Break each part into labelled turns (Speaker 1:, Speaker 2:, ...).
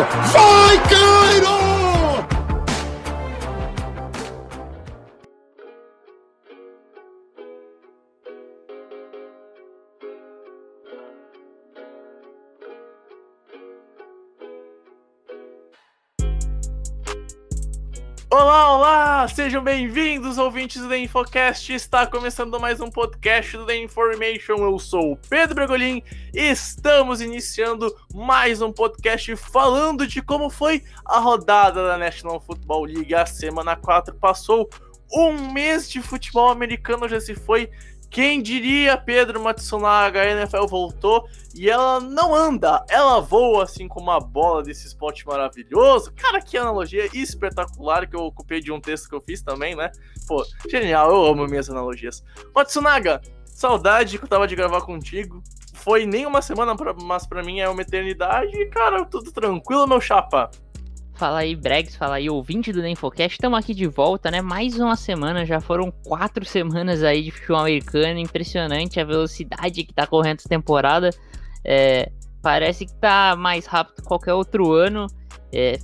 Speaker 1: Yeah!
Speaker 2: Olá, olá! Sejam bem-vindos, ouvintes do The Infocast. Está começando mais um podcast do The Information. Eu sou o Pedro Bregolin e estamos iniciando mais um podcast falando de como foi a rodada da National Football League. A semana 4 passou um mês de futebol americano, já se foi. Quem diria, Pedro Matsunaga, a NFL voltou e ela não anda, ela voa assim como a bola desse esporte maravilhoso. Cara, que analogia espetacular que eu ocupei de um texto que eu fiz também, né? Pô, genial, eu amo minhas analogias. Matsunaga, saudade que eu tava de gravar contigo. Foi nem uma semana, pra, mas pra mim é uma eternidade. Cara, tudo tranquilo, meu chapa.
Speaker 3: Fala aí, Bregs, fala aí, ouvinte do Infocast. Estamos aqui de volta, né? Mais uma semana, já foram quatro semanas aí de futebol americano. Impressionante a velocidade que tá correndo essa temporada. É, parece que tá mais rápido que qualquer outro ano. É,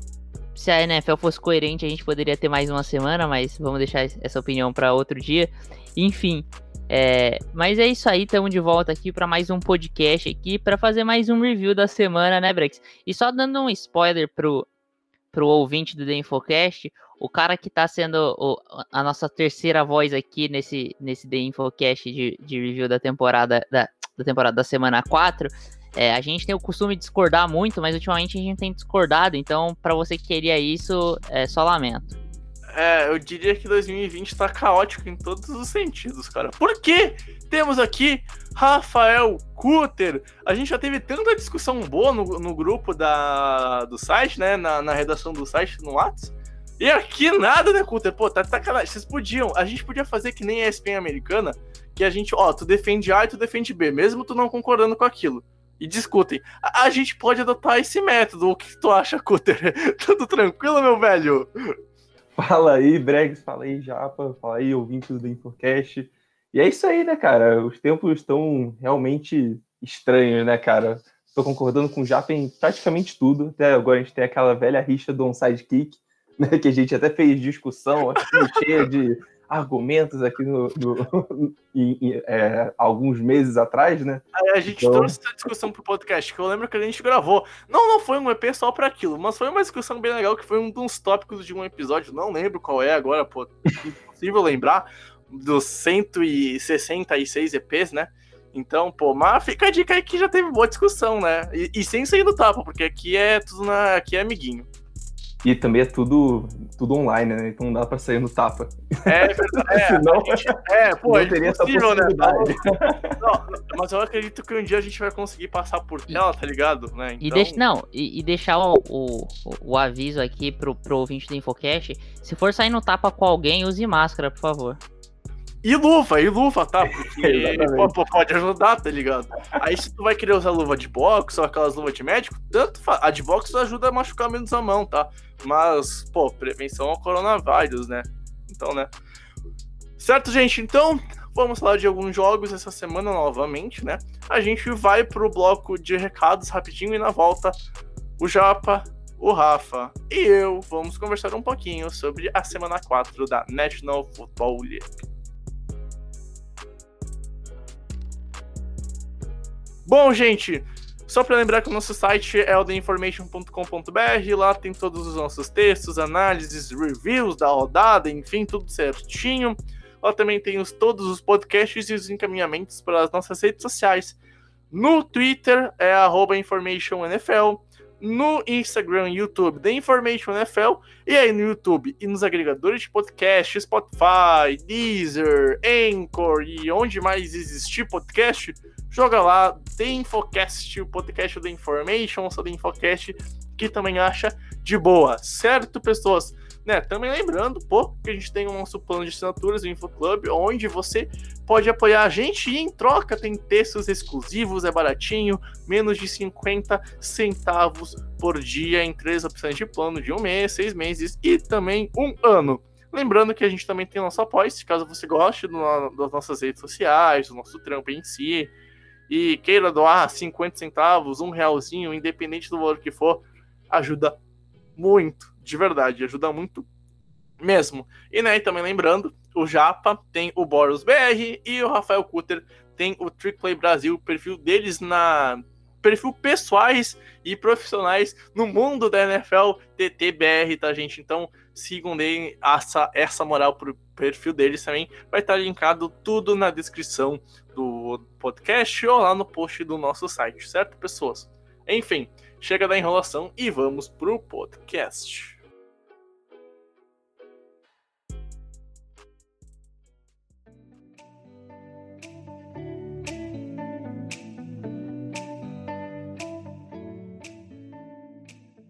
Speaker 3: se a NFL fosse coerente, a gente poderia ter mais uma semana, mas vamos deixar essa opinião para outro dia. Enfim, é, mas é isso aí, estamos de volta aqui para mais um podcast aqui para fazer mais um review da semana, né, Brex? E só dando um spoiler pro pro ouvinte do The Infocast, o cara que tá sendo o, a nossa terceira voz aqui nesse, nesse The Infocast de, de review da temporada da, da temporada da semana 4, é, a gente tem o costume de discordar muito, mas ultimamente a gente tem discordado, então para você que queria isso, é só lamento.
Speaker 2: É, eu diria que 2020 tá caótico em todos os sentidos, cara. Por quê? Temos aqui Rafael Cutter. A gente já teve tanta discussão boa no, no grupo da, do site, né? Na, na redação do site no WhatsApp. E aqui nada, né, Cutter? Pô, tá sacanagem. Vocês podiam. A gente podia fazer que nem a ESPN americana, que a gente, ó, tu defende A e tu defende B, mesmo tu não concordando com aquilo. E discutem. A, a gente pode adotar esse método. O que tu acha, Cutter? Tudo tranquilo, meu velho?
Speaker 4: Fala aí, Bregs, fala aí, Japa, fala aí, ouvintes do Infocast. E é isso aí, né, cara? Os tempos estão realmente estranhos, né, cara? Tô concordando com o Japa em praticamente tudo. Até agora a gente tem aquela velha rixa do onside kick, né? Que a gente até fez discussão, assim, cheia de argumentos aqui no, no em, em, é, alguns meses atrás, né?
Speaker 2: A gente
Speaker 4: Então-
Speaker 2: trouxe essa discussão pro podcast, que eu lembro que a gente gravou. Não, não foi um EP só pra aquilo, mas foi uma discussão bem legal, que foi um dos tópicos de um episódio, não lembro qual é agora, pô, impossível lembrar, dos 166 EPs, né? Então, pô, mas fica a dica aí que já teve boa discussão, né? E, e sem sair do tapa, porque aqui é tudo na. aqui é amiguinho.
Speaker 4: E também é tudo, tudo online, né? Então não dá pra sair no tapa.
Speaker 2: É verdade. É,
Speaker 4: Senão,
Speaker 2: a gente- é, pô, é
Speaker 4: não teria essa
Speaker 2: né?
Speaker 4: possibilidade.
Speaker 2: Não, mas eu acredito que um dia a gente vai conseguir passar por tela, tá ligado? Né?
Speaker 3: E,
Speaker 2: Então-
Speaker 3: deixa, não, e, e deixar o, o, o aviso aqui pro, pro ouvinte do Infocast, se for sair no tapa com alguém, use máscara, por favor.
Speaker 2: E luva, e luva, tá? Porque pode ajudar, tá ligado? Aí se tu vai querer usar luva de boxe ou aquelas luvas de médico, tanto fa... a de boxe ajuda a machucar menos a mão, tá? Mas, pô, prevenção ao coronavírus, né? Então, né? Certo, gente? Então, vamos falar de alguns jogos essa semana novamente, né? A gente vai pro bloco de recados rapidinho e na volta o Japa, o Rafa e eu vamos conversar um pouquinho sobre a semana 4 da National Football League. Bom, gente, só para lembrar que o nosso site é o theinformation.com.br, lá tem todos os nossos textos, análises, reviews da rodada, enfim, tudo certinho. Lá também tem os, todos os podcasts e os encaminhamentos para as nossas redes sociais. No Twitter é InformationNFL, no Instagram e YouTube The Information NFL, e aí no YouTube e nos agregadores de podcast, Spotify, Deezer, Anchor e onde mais existir podcast, joga lá, The Infocast, o podcast do Information, só The Infocast, que também acha de boa, certo, pessoas? Né, também lembrando, pô, que a gente tem o nosso plano de assinaturas, o InfoClub, onde você pode apoiar a gente e em troca tem textos exclusivos, é baratinho, menos de 50 centavos por dia em três opções de plano de um mês, seis meses e também um ano. Lembrando que a gente também tem nosso apoio, caso você goste do, das nossas redes sociais, do nosso trampo em si, e queira doar 50 centavos, um realzinho, independente do valor que for, ajuda muito, de verdade, ajuda muito mesmo. E né, também lembrando, o Japa tem o Boros BR e o Rafael Cutter tem o Trickplay Brasil, o perfil deles na perfil pessoais e profissionais no mundo da NFL TTBR, tá gente? Então sigam deem essa, essa moral pro perfil deles também. Vai estar linkado tudo na descrição do podcast ou lá no post do nosso site, certo, pessoas? Enfim, chega da enrolação e vamos pro podcast.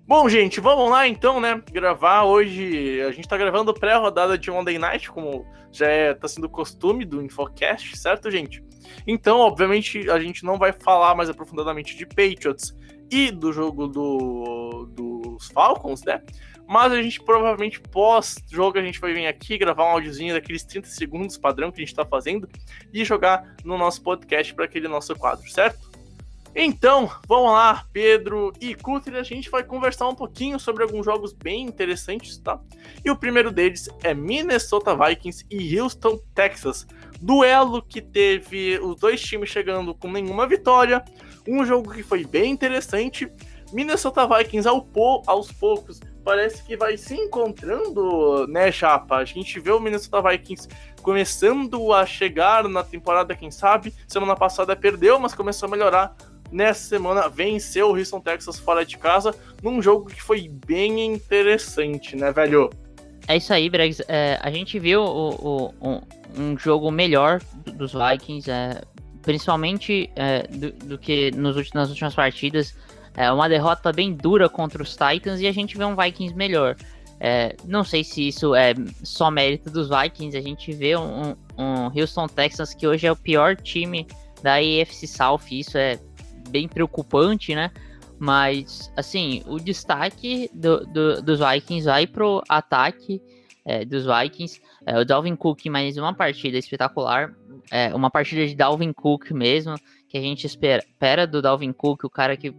Speaker 2: Bom, gente, vamos lá então, né? Gravar hoje. A gente tá gravando pré-rodada de Monday Night, como já é, tá sendo costume do Infocast, certo, gente? Então, obviamente, a gente não vai falar mais aprofundadamente de Patriots e do jogo do, dos Falcons, né? Mas a gente provavelmente pós-jogo a gente vai vir aqui gravar um áudiozinho daqueles 30 segundos padrão que a gente tá fazendo e jogar no nosso podcast para aquele nosso quadro, certo? Então, vamos lá, Pedro e Cutter, a gente vai conversar um pouquinho sobre alguns jogos bem interessantes, tá? E o primeiro deles é Minnesota Vikings e Houston, Texas. Duelo que teve os dois times chegando com nenhuma vitória, um jogo que foi bem interessante. Minnesota Vikings ao po aos poucos parece que vai se encontrando, né, chapa? A gente vê o Minnesota Vikings começando a chegar na temporada, quem sabe. Semana passada perdeu, mas começou a melhorar nessa semana venceu o Houston Texas fora de casa num jogo que foi bem interessante, né, velho?
Speaker 3: É isso aí, Bregs. É, a gente viu o, o, um, jogo melhor dos Vikings, é, principalmente é, do, do, que nos últimos, nas últimas partidas. É uma derrota bem dura contra os Titans e a gente vê um Vikings melhor. É, não sei se isso é só mérito dos Vikings, a gente vê um, um Houston Texans que hoje é o pior time da AFC South, isso é bem preocupante, né? Mas, assim, o destaque do, do, dos Vikings vai pro ataque é, dos Vikings. É, o Dalvin Cook, mais uma partida espetacular. É, uma partida de Dalvin Cook mesmo, que a gente espera, espera do Dalvin Cook, o cara que,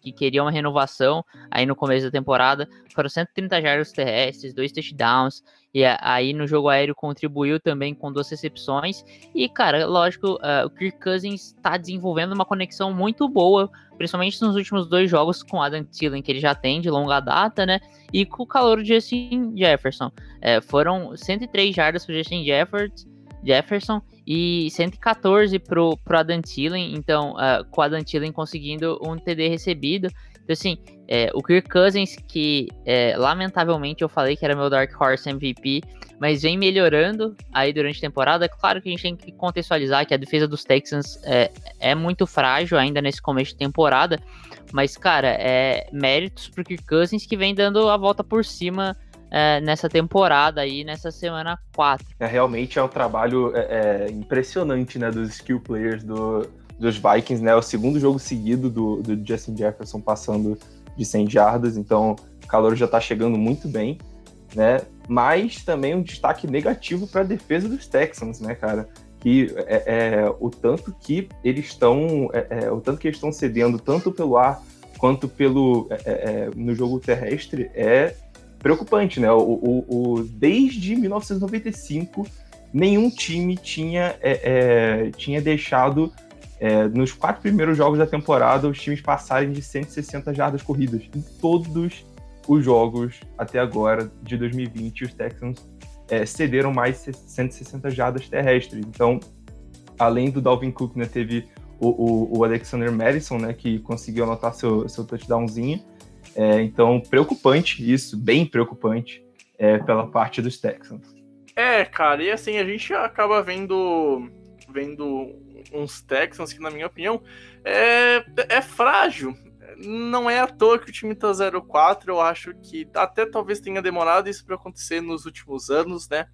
Speaker 3: que queria uma renovação aí no começo da temporada. Foram 130 jardas terrestres, dois touchdowns. E aí no jogo aéreo contribuiu também com duas recepções. E, cara, lógico, uh, o Kirk Cousins está desenvolvendo uma conexão muito boa, principalmente nos últimos dois jogos com Adam Thielen, que ele já tem de longa data, né? E com o calor de Justin Jefferson. É, foram 103 jardas para Justin Jefferson e 114 pro, pro Adam Thielen, então uh, com o Adam Thielen conseguindo um TD recebido, então, assim, é, o Kirk Cousins, que é, lamentavelmente eu falei que era meu Dark Horse MVP, mas vem melhorando aí durante a temporada. Claro que a gente tem que contextualizar que a defesa dos Texans é, é muito frágil ainda nesse começo de temporada, mas, cara, é méritos pro Kirk Cousins que vem dando a volta por cima é, nessa temporada aí, nessa semana 4.
Speaker 4: É, realmente é um trabalho é, é, impressionante, né, dos skill players do, dos Vikings, né? É o segundo jogo seguido do, do Justin Jefferson passando de 100 jardas, então o calor já está chegando muito bem, né? Mas também um destaque negativo para a defesa dos Texans, né, cara? Que é, é o tanto que eles estão, o tanto que eles estão cedendo tanto pelo ar quanto pelo no jogo terrestre é preocupante, né? O, o, o desde 1995 nenhum time tinha tinha deixado é, nos quatro primeiros jogos da temporada, os times passarem de 160 jardas corridas. Em todos os jogos até agora de 2020, os Texans é, cederam mais 160 jardas terrestres. Então, além do Dalvin Cook, né, teve o, o, o, Alexander Madison, né, que conseguiu anotar seu, seu touchdownzinho. É, então, preocupante isso, bem preocupante é, pela parte dos Texans.
Speaker 2: É, cara, e assim, a gente acaba vendo, vendo uns Texans que, na minha opinião, é, é frágil. Não é à toa que o time tá 0-4, eu acho que até talvez tenha demorado isso para acontecer nos últimos anos, né?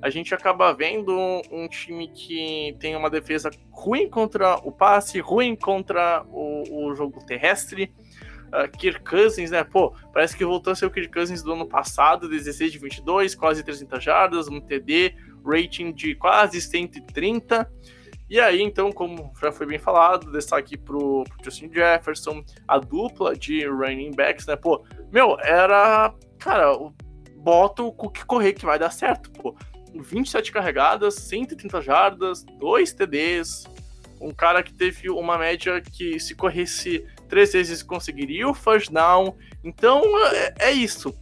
Speaker 2: A gente acaba vendo um, time que tem uma defesa ruim contra o passe, ruim contra o, o jogo terrestre. Uh, Kirk Cousins, né? Pô, parece que voltou a ser o Kirk Cousins do ano passado, 16 de 22, quase 300 jardas, um TD, rating de quase 130. E aí, então, como já foi bem falado, destaque pro, pro Justin Jefferson, a dupla de running backs, né? Pô, meu, era. Cara, bota o Cook correr que vai dar certo, pô. 27 carregadas, 130 jardas, 2 TDs. Um cara que teve uma média que, se corresse três vezes, conseguiria o first down. Então, é, é isso.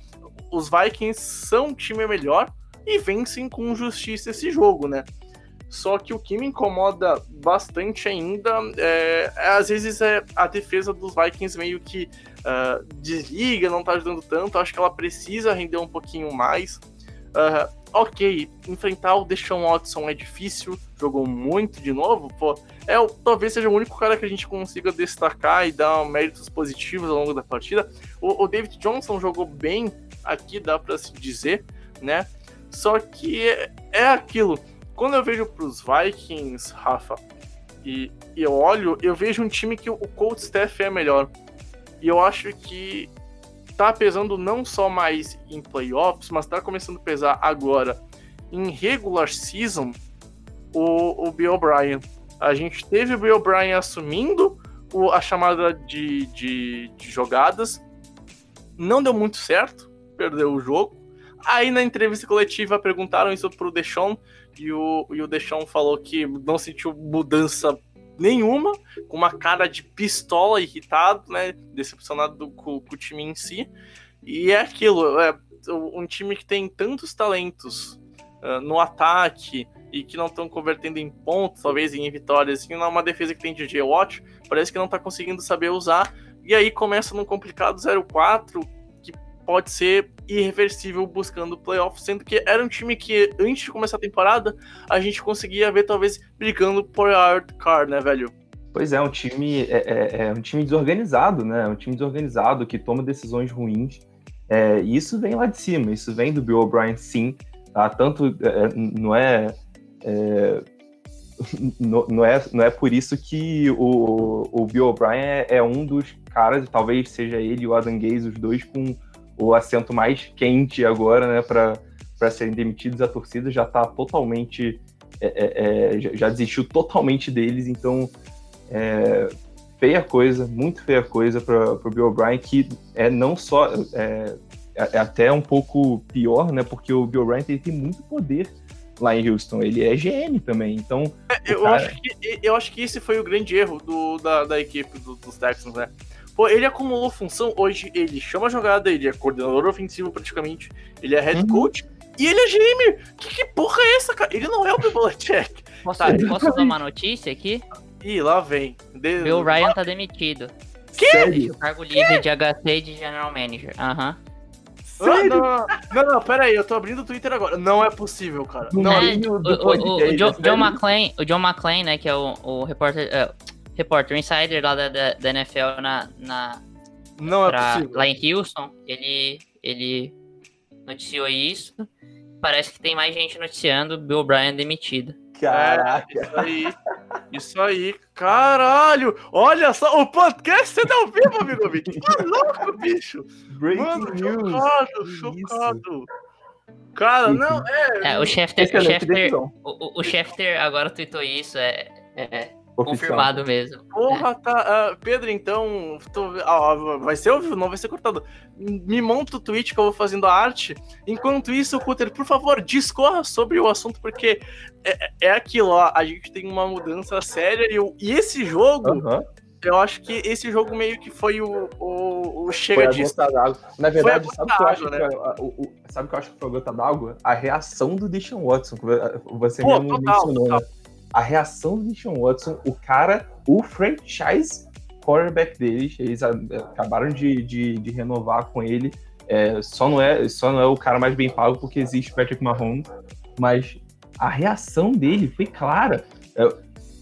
Speaker 2: Os Vikings são um time melhor e vencem com justiça esse jogo, né? Só que o que me incomoda bastante ainda é, é às vezes é a defesa dos Vikings meio que uh, desliga, não tá ajudando tanto. Acho que ela precisa render um pouquinho mais. Uh, ok, enfrentar o Deshaun Watson é difícil, jogou muito de novo, pô, é, talvez seja o único cara que a gente consiga destacar e dar méritos positivos ao longo da partida. O, o David Johnson jogou bem aqui, dá para se dizer, né? Só que é, é aquilo quando eu vejo para os Vikings, Rafa, e, e, eu olho, eu vejo um time que o coach staff é melhor. E eu acho que tá pesando não só mais em playoffs, mas tá começando a pesar agora em regular season o, o Bill O'Brien. A gente teve o Bill O'Brien assumindo o, a chamada de, de, de jogadas, não deu muito certo, perdeu o jogo. Aí na entrevista coletiva perguntaram isso pro Deshaun e o, e o Deshaun falou que não sentiu mudança nenhuma, com uma cara de pistola, irritado, né? Decepcionado com, com o time em si. E é aquilo, é um time que tem tantos talentos uh, no ataque e que não estão convertendo em pontos, talvez em vitórias, e uma defesa que tem DJ Watt, parece que não está conseguindo saber usar. E aí começa num complicado 0-4, pode ser irreversível buscando o playoff, sendo que era um time que antes de começar a temporada a gente conseguia ver talvez brigando por a card, né, velho?
Speaker 4: Pois é, um time é, é, é, um time desorganizado, né? Um time desorganizado que toma decisões ruins. É, e isso vem lá de cima, isso vem do Bill O'Brien, sim. Tá? Tanto é, não é, é não, não, é, não é por isso que o, o Bill O'Brien é, é, um dos caras, talvez seja ele e o Adam Gaze, os dois com o assento mais quente agora, né, para serem demitidos. A torcida já está totalmente. É, é, é já desistiu totalmente deles, então. É, feia coisa, muito feia coisa para o Bill O'Brien, que é não só. É, é, é, até um pouco pior, né? Porque o Bill O'Brien tem muito poder lá em Houston. Ele é GM também, então.
Speaker 2: É, eu, cara... acho que, eu acho que esse foi o grande erro do, da, da equipe do, dos Texans, né? Pô, ele acumulou função. Hoje ele chama a jogada, ele é coordenador ofensivo praticamente, ele é head uhum. coach. E ele é GM! Que, que porra é essa, cara? Ele não é o Bill Belichick.
Speaker 3: Posso, posso dar uma notícia aqui?
Speaker 2: Ih, lá vem.
Speaker 3: De... Bill Ryan tá demitido.
Speaker 2: Que?
Speaker 3: Sério? O cargo livre de HC e de General Manager. Aham. Uhum.
Speaker 2: Ah, não, não, não, pera aí, eu tô abrindo o Twitter agora. Não é possível, cara. Não,
Speaker 3: é, o, o, o, John, John McClane, o John McClane, né, que é o, o repórter, repórter insider lá da, da, da NFL na, na
Speaker 2: não é possível.
Speaker 3: lá em Houston, ele, ele noticiou isso. Parece que tem mais gente noticiando Bill O'Brien demitido.
Speaker 2: Caraca. É, isso aí. Isso aí. Caralho. Olha só. O podcast é ao vivo, amigo Vic. Tá louco, bicho. Breaking Mano, news. chocado, chocado. Cara, não, é.
Speaker 3: é o Schefter, o, Schefter, o, o Schefter agora tweetou isso. É, é, Confirmado mesmo.
Speaker 2: Porra, tá. Uh, Pedro, então. Tô, uh, vai ser ouvido, não vai ser cortado. Me monta o tweet que eu vou fazendo a arte. Enquanto isso, Cutter, por favor, discorra sobre o assunto, porque é, é aquilo, ó, a gente tem uma mudança séria e, e esse jogo. Eu acho que esse jogo meio que foi o, o, o chega
Speaker 4: de. Na verdade, sabe o que eu acho né? que, o, o, sabe que eu acho que foi a gota d'água? A reação do Deshaun Watson. Você Pô, mesmo total, mencionou, total. né? A reação do Deshaun Watson, o cara, o franchise quarterback deles, eles acabaram de, de, de renovar com ele. É, só, não é, só não é o cara mais bem pago porque existe Patrick Mahomes, mas a reação dele foi clara. É,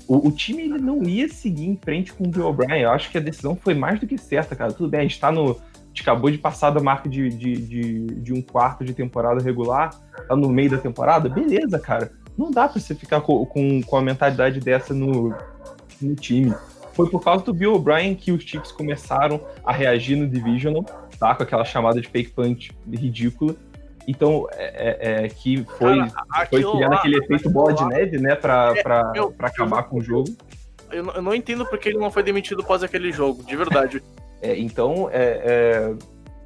Speaker 4: o, o, time ele não ia seguir em frente com o Bill O'Brien. Eu acho que a decisão foi mais do que certa, cara. Tudo bem, a gente tá no. A gente acabou de passar da marca de, de, de, de um quarto de temporada regular, tá no meio da temporada. Beleza, cara. Não dá pra você ficar com, com, com a mentalidade dessa no, no time. Foi por causa do Bill O'Brien que os Chiefs começaram a reagir no Divisional, tá? Com aquela chamada de fake punch ridícula. Então, é, é, é que foi, Cara, foi criando aquele efeito bola de neve, né, pra, é, pra, meu, pra acabar com o jogo.
Speaker 2: Eu, eu, não entendo porque ele não foi demitido após aquele jogo, de verdade.
Speaker 4: é, então, é, é,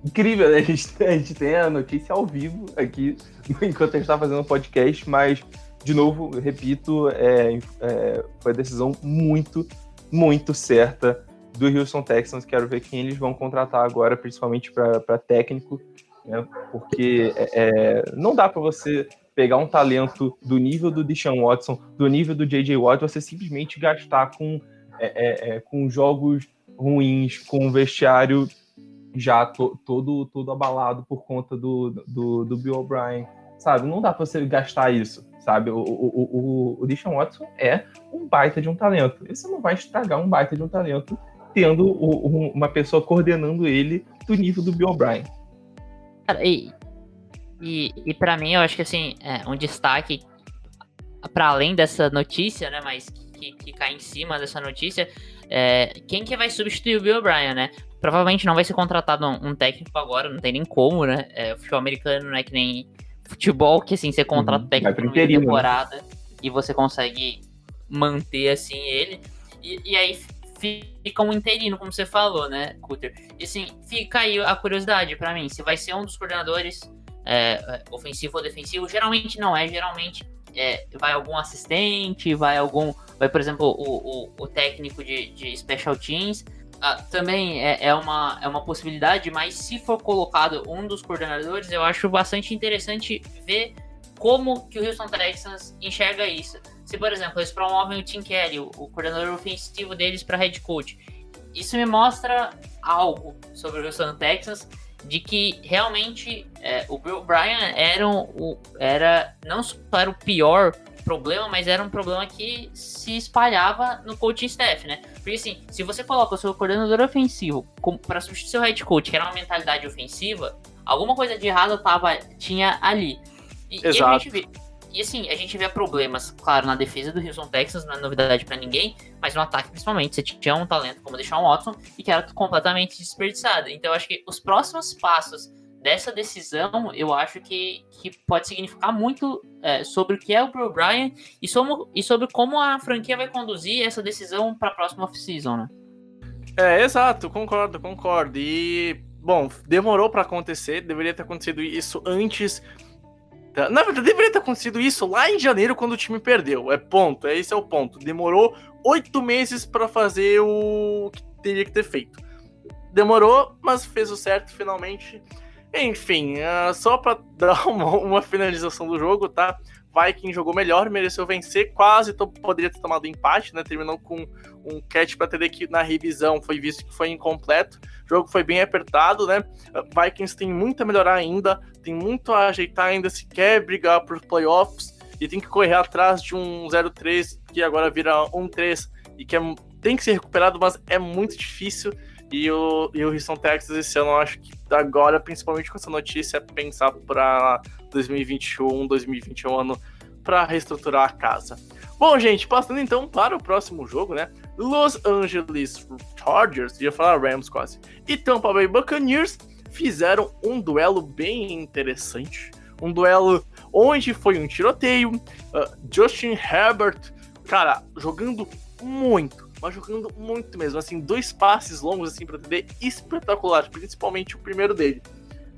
Speaker 4: incrível, né? A gente, a gente tem a notícia ao vivo aqui, enquanto a gente tá fazendo o podcast, mas, de novo, repito, é, é, foi a decisão muito, muito certa do Houston Texans. Quero ver quem eles vão contratar agora, principalmente para técnico né? Porque é, é não dá para você pegar um talento do nível do Deshaun Watson, do nível do J.J. Watt, você simplesmente gastar com, é, é, com jogos ruins, com um vestiário já to, todo, todo abalado por conta do, do, do Bill O'Brien, sabe? Não dá para você gastar isso, sabe? O, o, o, o Deshaun Watson é um baita de um talento. E você não vai estragar um baita de um talento tendo uma pessoa coordenando ele do nível do Bill O'Brien.
Speaker 3: E, e, e para mim, eu acho que assim, é, um destaque para além dessa notícia, né, mas que, que cai em cima dessa notícia, é, quem que vai substituir o Bill O'Brien, né? Provavelmente não vai ser contratado um, um, técnico agora, não tem nem como, né? É, o futebol americano não é que nem futebol, que assim, você contrata uhum, técnico por né? temporada né? e você consegue manter assim ele. E, e aí fica um interino, como você falou, né, Cutter? E assim, fica aí a curiosidade para mim, se vai ser um dos coordenadores é, é, ofensivo ou defensivo, geralmente não é, geralmente é, vai algum assistente, vai algum, vai por exemplo o, o, o técnico de, de special teams, ah, também é, é, uma, é uma possibilidade, mas se for colocado um dos coordenadores, eu acho bastante interessante ver como que o Houston Texans enxerga isso. Se, por exemplo, eles promovem o Tim Kelly, o, o coordenador ofensivo deles, para head coach, isso me mostra algo sobre o Houston Texans de que realmente é, o Bill Bryan era, o, era não só era o pior problema, mas era um problema que se espalhava no coaching staff, né? Porque assim, se você coloca o seu coordenador ofensivo para substituir seu head coach, que era uma mentalidade ofensiva, alguma coisa de errado tava, tinha ali.
Speaker 2: E, Exato.
Speaker 3: E vê, e assim, a gente vê problemas, claro, na defesa do Houston Texans, não é novidade para ninguém, mas no ataque principalmente, você tinha um talento como deixar um Watson e que era completamente desperdiçado. Então eu acho que os próximos passos dessa decisão, eu acho que, que pode significar muito é, sobre o que é o Bill Bryan e, sobre, e sobre como a franquia vai conduzir essa decisão para a próxima off-season, né?
Speaker 2: É, exato, concordo, concordo. E, bom, demorou para acontecer, deveria ter acontecido isso antes? Na verdade, deveria ter acontecido isso lá em janeiro, quando o time perdeu. É ponto, é esse é o ponto. Demorou oito meses para fazer o que teria que ter feito. Demorou, mas fez o certo finalmente. Enfim, uh, só para dar uma, uma, finalização do jogo, tá? Viking jogou melhor, mereceu vencer, quase poderia ter tomado empate, né? Terminou com um catch para TD que na revisão foi visto que foi incompleto. O jogo foi bem apertado, né? Vikings tem muito a melhorar ainda, tem muito a ajeitar ainda se quer brigar por playoffs e tem que correr atrás de um 0-3 que agora vira 1-3 e que é, tem que ser recuperado, mas é muito difícil. E o, e o Houston Texas esse ano, eu acho que agora, principalmente com essa notícia, é pensar para 2021, 2021 ano para reestruturar a casa. Bom, gente, passando então para o próximo jogo, né? Los Angeles Chargers, ia falar Rams quase, e Tampa Bay Buccaneers fizeram um duelo bem interessante. Um duelo onde foi um tiroteio. Uh, Justin Herbert, cara, jogando muito, mas jogando muito mesmo. Assim, dois passes longos assim para TD espetacular, principalmente o primeiro dele.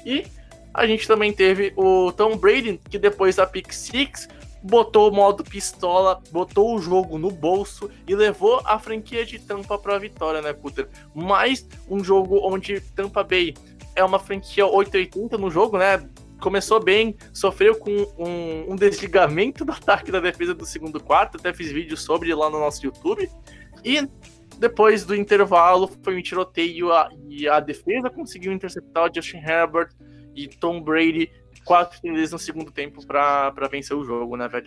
Speaker 2: E a gente também teve o Tom Brady, que depois da pick six botou o modo pistola, botou o jogo no bolso e levou a franquia de Tampa para a vitória, né, Cutter? Mais um jogo onde Tampa Bay é uma franquia 880 no jogo, né? Começou bem, sofreu com um, um desligamento do ataque da defesa do segundo quarto, até fiz vídeo sobre lá no nosso YouTube. E depois do intervalo foi um tiroteio a, e a defesa conseguiu interceptar o Justin Herbert e Tom Brady quatro TDs no segundo tempo para vencer o jogo, né, velho?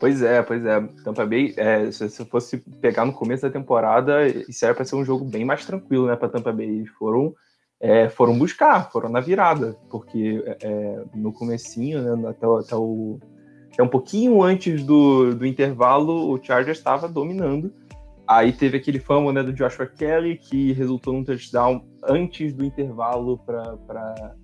Speaker 4: Pois é, pois é. Tampa Bay, é, se você fosse pegar no começo da temporada, isso era para ser um jogo bem mais tranquilo, né, para Tampa Bay. Eles foram, é, foram buscar, foram na virada, porque é, no comecinho, né, até, até, o, até um pouquinho antes do, do intervalo, o Chargers estava dominando. Aí teve aquele famo né, do Joshua Kelly, que resultou num touchdown antes do intervalo para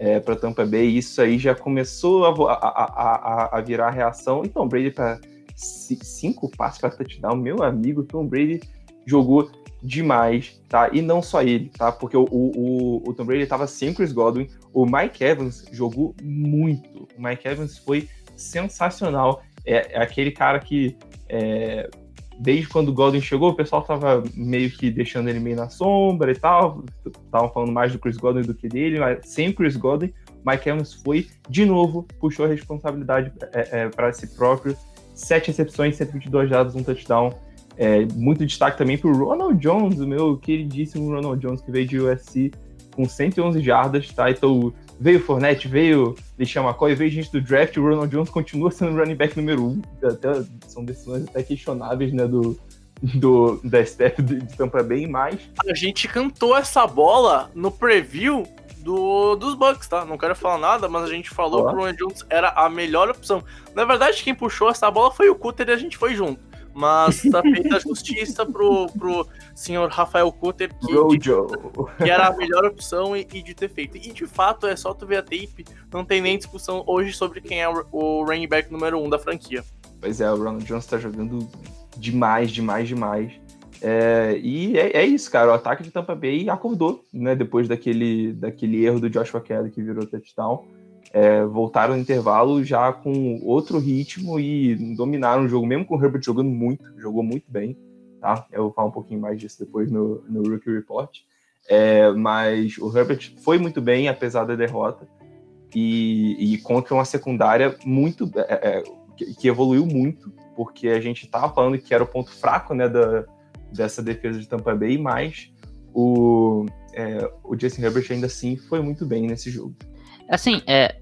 Speaker 4: é, para Tampa Bay. Isso aí já começou a, a, a, a virar reação. Então, Brady para cinco passes para touchdown, meu amigo, Tom Brady jogou demais, tá? E não só ele, tá? Porque o, o, o Tom Brady estava sem Chris Godwin, o Mike Evans jogou muito. O Mike Evans foi sensacional. É, é aquele cara que é, desde quando o Godwin chegou, o pessoal tava meio que deixando ele meio na sombra e tal. Estavam falando mais do Chris Godwin do que dele, mas sem o Chris Godwin, Mike Evans foi, de novo, puxou a responsabilidade é, é, para si próprio. Sete recepções, 122 dados, um touchdown. É, muito destaque também para o Ronald Jones, o meu queridíssimo Ronald Jones, que veio de USC com 111 jardas, tá? Então, veio Fournette, veio Lixão McCoy, veio gente do draft, o Ronald Jones continua sendo running back número um. Até, são decisões até questionáveis, né, do, do, da staff de, de Tampa Bay, mas...
Speaker 2: A gente cantou essa bola no preview do, dos Bucks, tá? Não quero falar nada, mas a gente falou que o Ronald Jones era a melhor opção. Na verdade, quem puxou essa bola foi o Cutter e a gente foi junto. Mas tá feita justiça pro, pro senhor Rafael Cutter, que, que, era a melhor opção e, e, de ter feito. E de fato, é só tu ver a tape, não tem nem discussão hoje sobre quem é o, o running back número um da franquia.
Speaker 4: Pois é, o Ronald Jones tá jogando demais, demais, demais. É, e é, é, isso, cara. O ataque de Tampa Bay acordou, né? Depois daquele, daquele erro do Joshua Kelly que virou touchdown é, voltaram no intervalo já com outro ritmo e dominaram o jogo, mesmo com o Herbert jogando muito, jogou muito bem, tá? Eu vou falar um pouquinho mais disso depois no, no Rookie Report. É, mas o Herbert foi muito bem, apesar da derrota, e, e contra uma secundária muito é, é que, que, evoluiu muito, porque a gente estava falando que era o ponto fraco né, da, dessa defesa de Tampa Bay, mas o, é, o Justin Herbert ainda assim foi muito bem nesse jogo.
Speaker 3: Assim, é,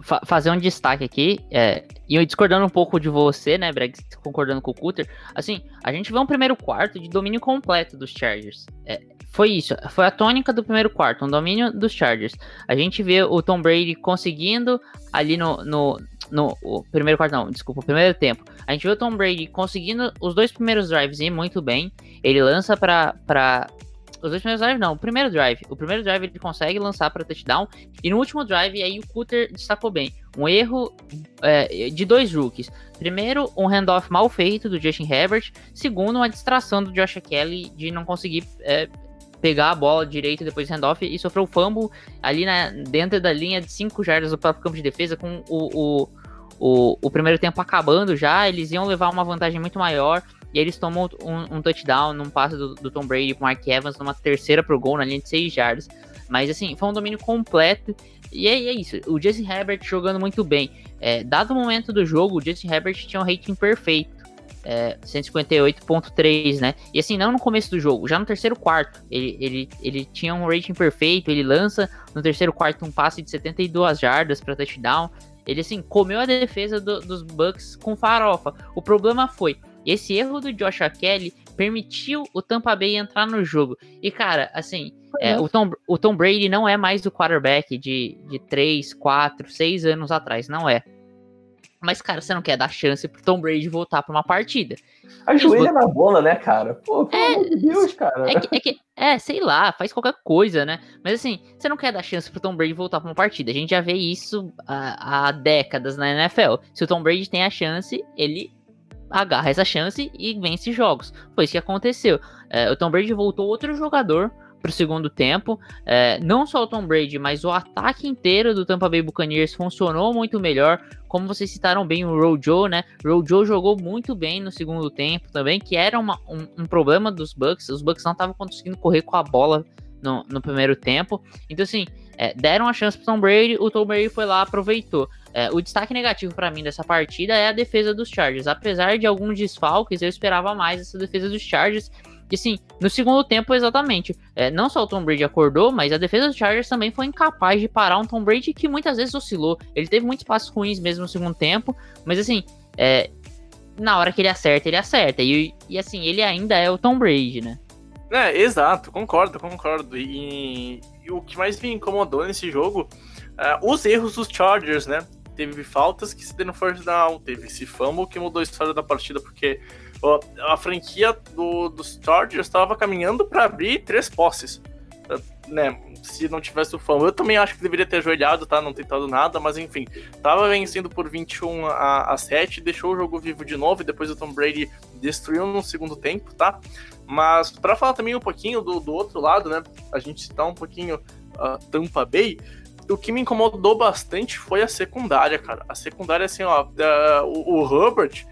Speaker 3: fa fazer um destaque aqui, é, e eu discordando um pouco de você, né, Breg, concordando com o Cutter, assim, a gente vê um primeiro quarto de domínio completo dos Chargers. É, foi isso, foi a tônica do primeiro quarto, um domínio dos Chargers. A gente vê o Tom Brady conseguindo ali no, no, no primeiro quarto, não, desculpa, o primeiro tempo. A gente vê o Tom Brady conseguindo os dois primeiros drives ir muito bem. Ele lança para os dois primeiros drives, não. O primeiro drive. O primeiro drive ele consegue lançar para touchdown. E no último drive, aí o Cutter destacou bem. Um erro é, de dois rookies. Primeiro, um handoff mal feito do Justin Herbert. Segundo, uma distração do Josh Kelly de não conseguir é, pegar a bola direito depois do handoff e sofreu fumble ali na, dentro da linha de 5 jardas do próprio campo de defesa com o, o, o, o primeiro tempo acabando já. Eles iam levar uma vantagem muito maior. E eles tomam um, um touchdown num passe do, do, Tom Brady pro Mark Evans, numa terceira pro gol na linha de 6 jardas. Mas assim, foi um domínio completo. E é, é isso. O Justin Herbert jogando muito bem. É, dado o momento do jogo, o Justin Herbert tinha um rating perfeito. É, 158.3, né? E assim, não no começo do jogo, já no terceiro quarto. Ele, ele, ele tinha um rating perfeito. Ele lança no terceiro quarto um passe de 72 jardas para touchdown. Ele assim, comeu a defesa do, dos Bucks com farofa. O problema foi e esse erro do Josh Kelly permitiu o Tampa Bay entrar no jogo. E, cara, assim, é, o, Tom, o Tom Brady não é mais o quarterback de, de 3, 4, 6 anos atrás, não é. Mas, cara, você não quer dar chance pro Tom Brady voltar pra uma partida.
Speaker 4: Ajoelha na bola, né, cara? Pô, pelo é, amor de Deus, cara.
Speaker 3: É, que, é, que, é, sei lá, faz qualquer coisa, né? Mas assim, você não quer dar chance pro Tom Brady voltar pra uma partida. A gente já vê isso há, há décadas na NFL. Se o Tom Brady tem a chance, ele agarra essa chance e vence jogos. Foi isso que aconteceu. É, o Tom Brady voltou outro jogador para o segundo tempo. É, não só o Tom Brady, mas o ataque inteiro do Tampa Bay Buccaneers funcionou muito melhor. Como vocês citaram bem o Rojo, né? Rojo jogou muito bem no segundo tempo também, que era uma, um, um, problema dos Bucks. Os Bucks não estavam conseguindo correr com a bola no, no primeiro tempo. Então, assim, é, deram a chance para Tom Brady, o Tom Brady foi lá, aproveitou. É, o destaque negativo para mim dessa partida é a defesa dos Chargers. Apesar de alguns desfalques, eu esperava mais essa defesa dos Chargers. E sim, no segundo tempo, exatamente. É, não só o Tom Brady acordou, mas a defesa dos Chargers também foi incapaz de parar um Tom Brady que muitas vezes oscilou. Ele teve muitos passos ruins mesmo no segundo tempo, mas assim, é, na hora que ele acerta, ele acerta. E, e assim, ele ainda é o Tom Brady, né?
Speaker 2: É, exato, concordo, concordo. E, e o que mais me incomodou nesse jogo, uh, os erros dos Chargers, né? Teve faltas que se deram first down, teve esse fumble que mudou a história da partida, porque ó, a franquia do, dos Chargers estava caminhando para abrir três posses. Uh, né, se não tivesse o fumble. Eu também acho que deveria ter ajoelhado, tá? Não tentado nada, mas enfim. Tava vencendo por 21 a, a 7, deixou o jogo vivo de novo e depois o Tom Brady destruiu no segundo tempo, tá? Mas para falar também um pouquinho do, do outro lado, né? A gente citar um pouquinho a uh, Tampa Bay. O que me incomodou bastante foi a secundária, cara. A secundária, assim, ó, uh, o, o Herbert,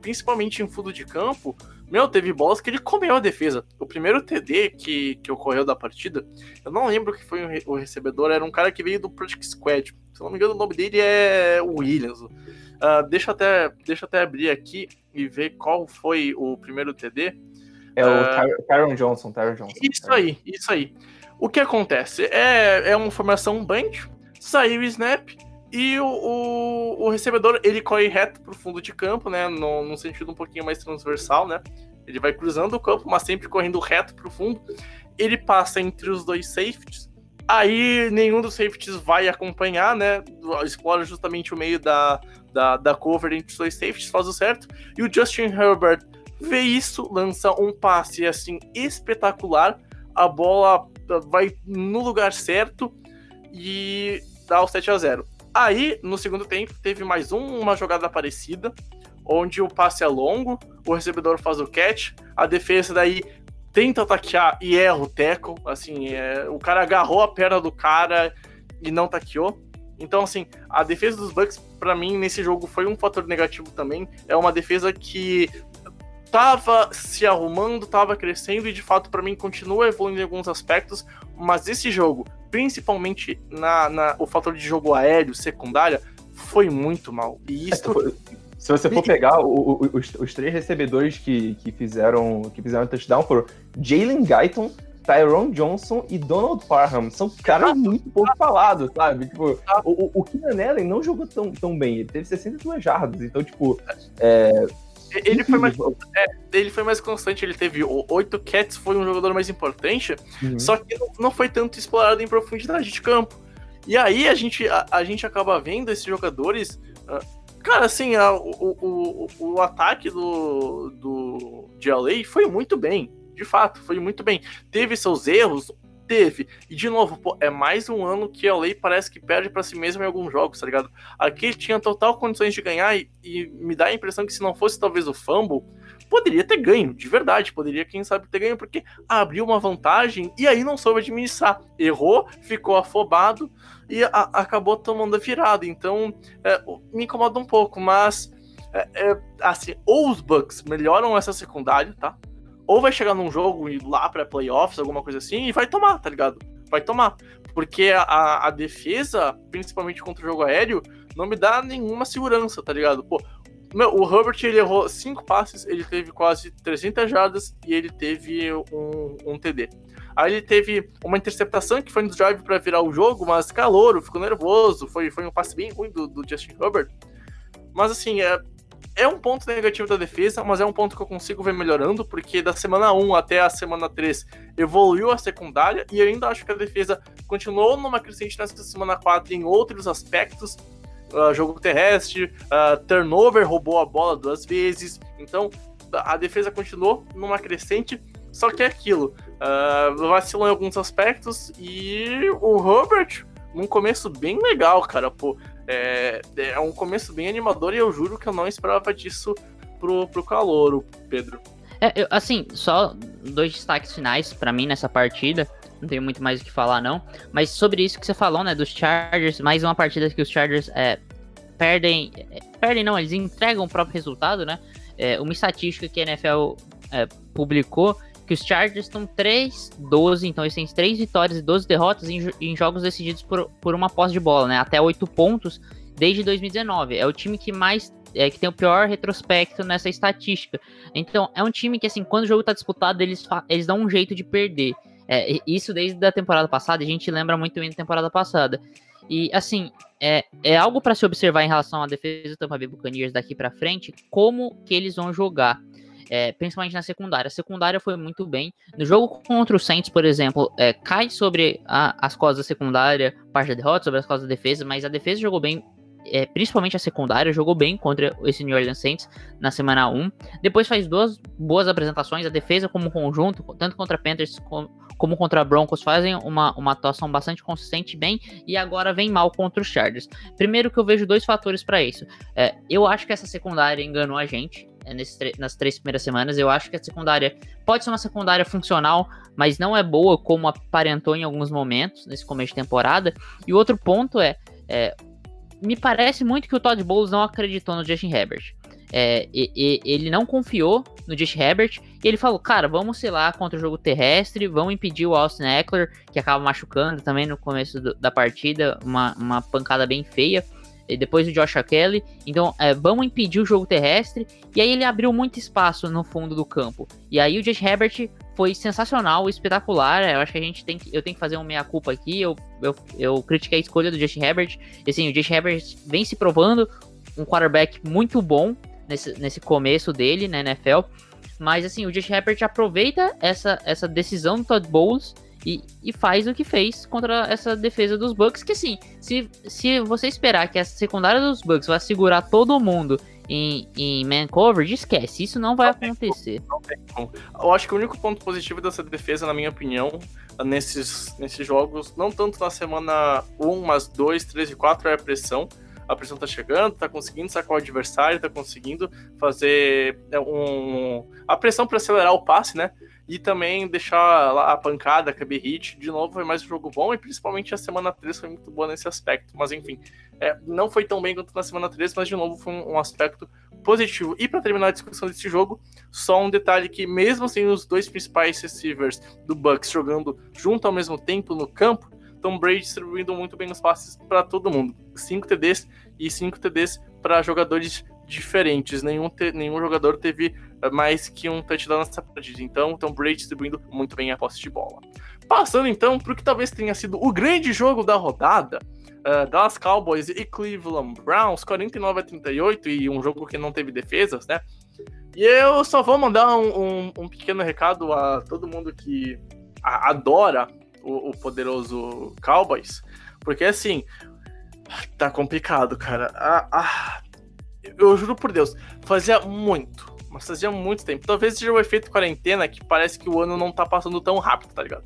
Speaker 2: principalmente em fundo de campo, meu, teve bolas que ele comeu a defesa. O primeiro TD que, que ocorreu da partida, eu não lembro que foi o recebedor, era um cara que veio do Project Squad. Se não me engano, o nome dele é Williams. Uh, deixa, até, deixa até abrir aqui e ver qual foi o primeiro TD.
Speaker 4: É o uh, Tyron Johnson, Tyron Johnson.
Speaker 2: Isso aí, isso aí. O que acontece? É, é uma formação band, saiu o snap, e o, o, o, recebedor, ele corre reto pro fundo de campo, né? No, num sentido um pouquinho mais transversal, né? Ele vai cruzando o campo, mas sempre correndo reto pro fundo. Ele passa entre os dois safeties. Aí nenhum dos safeties vai acompanhar, né? Explora justamente o meio da, da, da cover entre os dois safeties, faz o certo. E o Justin Herbert vê isso, lança um passe assim espetacular. A bola vai no lugar certo e dá o 7 a 0 Aí, no segundo tempo, teve mais um, uma jogada parecida, onde o passe é longo, o recebedor faz o catch, a defesa daí tenta taquear e erra o tackle, assim, é, o cara agarrou a perna do cara e não taqueou. Então, assim, a defesa dos Bucks, para mim, nesse jogo foi um fator negativo também. É uma defesa que tava se arrumando, tava crescendo e de fato para mim continua evoluindo em alguns aspectos, mas esse jogo principalmente na, na, o fator de jogo aéreo, secundária, foi muito mal. E isso.
Speaker 4: Se você for pegar o, o, os, os, três recebedores que, que fizeram que fizeram touchdown foram Jalen Guyton, Tyrone Johnson e Donald Parham. São caras muito pouco falados, sabe? Tipo, o, o Keenan Allen não jogou tão, tão bem. Ele teve 62 jardas. Então, tipo, é,
Speaker 2: ele foi, mais, é, ele foi mais constante, ele teve oito cats, foi um jogador mais importante, uhum. só que não foi tanto explorado em profundidade de campo. E aí a gente, a, a gente acaba vendo esses jogadores. Uh, cara, assim, a, o, o, o ataque do, do de LA foi muito bem. De fato, foi muito bem. Teve seus erros, Teve. E de novo, pô, é mais um ano que a lei parece que perde para si mesmo em alguns jogos, tá ligado? Aqui tinha total condições de ganhar e, e, me dá a impressão que se não fosse talvez o fumble, poderia ter ganho, de verdade, poderia, quem sabe, ter ganho, porque abriu uma vantagem e aí não soube administrar. Errou, ficou afobado e a, acabou tomando a virada. Então, é, me incomoda um pouco, mas. É, é, assim, ou os Bucks melhoram essa secundária, tá? Ou vai chegar num jogo e lá pra playoffs, alguma coisa assim, e vai tomar, tá ligado? Vai tomar. Porque a, a defesa, principalmente contra o jogo aéreo, não me dá nenhuma segurança, tá ligado? Pô, meu, o Herbert ele errou cinco passes, ele teve quase 300 jardas e ele teve um, um TD. Aí ele teve uma interceptação que foi no drive para virar o jogo, mas calor, ficou nervoso, foi, foi um passe bem ruim do, do Justin Herbert. Mas assim, é, é um ponto negativo da defesa, mas é um ponto que eu consigo ver melhorando, porque da semana 1 até a semana 3 evoluiu a secundária, e eu ainda acho que a defesa continuou numa crescente nessa semana 4 em outros aspectos. Uh, jogo terrestre, uh, turnover, roubou a bola duas vezes. Então, a defesa continuou numa crescente, só que é aquilo. Uh, vacilou em alguns aspectos e o Herbert, num começo bem legal, cara. Pô, é, é um começo bem animador e eu juro que eu não esperava disso pro, pro calor, Pedro.
Speaker 3: É, eu, assim, só dois destaques finais para mim nessa partida. Não tenho muito mais o que falar, não. Mas sobre isso que você falou, né? Dos Chargers, mais uma partida que os Chargers é, perdem. É, perdem, não, eles entregam o próprio resultado, né? É, uma estatística que a NFL é, publicou que os Chargers estão 3-12, então eles têm 3 vitórias e 12 derrotas em, em, jogos decididos por, por uma posse de bola, né? Até 8 pontos desde 2019. É o time que mais é, que tem o pior retrospecto nessa estatística. Então, é um time que, assim, quando o jogo tá disputado, eles, eles dão um jeito de perder. É, isso desde a temporada passada, a gente lembra muito bem da temporada passada. E assim, é, é algo para se observar em relação à defesa do Tampa Bay Buccaneers daqui para frente, como que eles vão jogar. É, principalmente na secundária. A secundária foi muito bem. No jogo contra o Saints, por exemplo, é, cai sobre a, as costas da secundária, parte da derrota, sobre as costas da defesa, mas a defesa jogou bem é, principalmente a secundária, jogou bem contra esse New Orleans Saints na semana 1. Depois faz duas boas apresentações, a defesa como conjunto, tanto contra Panthers como, como contra Broncos, fazem uma, uma atuação bastante consistente bem, e agora vem mal contra os Chargers. Primeiro que eu vejo dois fatores para isso. É, eu acho que essa secundária enganou a gente, nas três primeiras semanas. Eu acho que a secundária pode ser uma secundária funcional, mas não é boa como aparentou em alguns momentos nesse começo de temporada. E outro ponto é, é me parece muito que o Todd Bowles não acreditou no Justin Herbert. É, e, e, ele não confiou no Justin Herbert e ele falou, cara, vamos sei lá contra o jogo terrestre, vamos impedir o Austin Eckler, que acaba machucando também no começo do, da partida, uma, uma pancada bem feia depois o Josh Kelly. Então, é, vamos impedir o jogo terrestre. E aí ele abriu muito espaço no fundo do campo. E aí o Josh Herbert foi sensacional, espetacular. Eu acho que a gente tem que, eu tenho que fazer uma meia culpa aqui. Eu, eu, eu critiquei a escolha do Justin Herbert. E assim, o Justin Herbert vem se provando um quarterback muito bom nesse, nesse começo dele na NFL. Mas assim, o Justin Herbert aproveita essa, essa decisão do Todd Bowles e, e, faz o que fez contra essa defesa dos Bucks, que assim, se, se você esperar que a secundária dos Bucks vai segurar todo mundo em, em man coverage, esquece, isso não vai não acontecer. Não
Speaker 2: como. Eu acho que o único ponto positivo dessa defesa, na minha opinião, nesses, nesses jogos, não tanto na semana 1, mas 2, 3 e 4, é a pressão a pressão tá chegando, tá conseguindo sacar o adversário, tá conseguindo fazer é, um, a pressão para acelerar o passe, né? e também deixar a pancada, a Hit, de novo foi mais um jogo bom, e principalmente a semana 3 foi muito boa nesse aspecto. Mas enfim, é, não foi tão bem quanto na semana 3, mas de novo foi um, um aspecto positivo. E para terminar a discussão desse jogo, só um detalhe que mesmo sem assim, os dois principais receivers do Bucks jogando junto ao mesmo tempo no campo, Tom Brady distribuindo muito bem os passes para todo mundo. 5 TDs e 5 TDs para jogadores diferentes. Nenhum, te, nenhum jogador teve eh, mais que um touchdown nessa partida. Então, Tom Brady distribuindo muito bem a posse de bola. Passando então para o que talvez tenha sido o grande jogo da rodada. Uh, Dallas Cowboys e Cleveland Browns, 49 a 38, e um jogo que não teve defesas, né? E eu só vou mandar um, um, um pequeno recado a todo mundo que adora o, o, poderoso Cowboys, porque assim, tá complicado, cara. Ah, ah, eu juro por Deus, fazia muito, mas fazia muito tempo. Talvez seja o efeito quarentena que parece que o ano não tá passando tão rápido, tá ligado?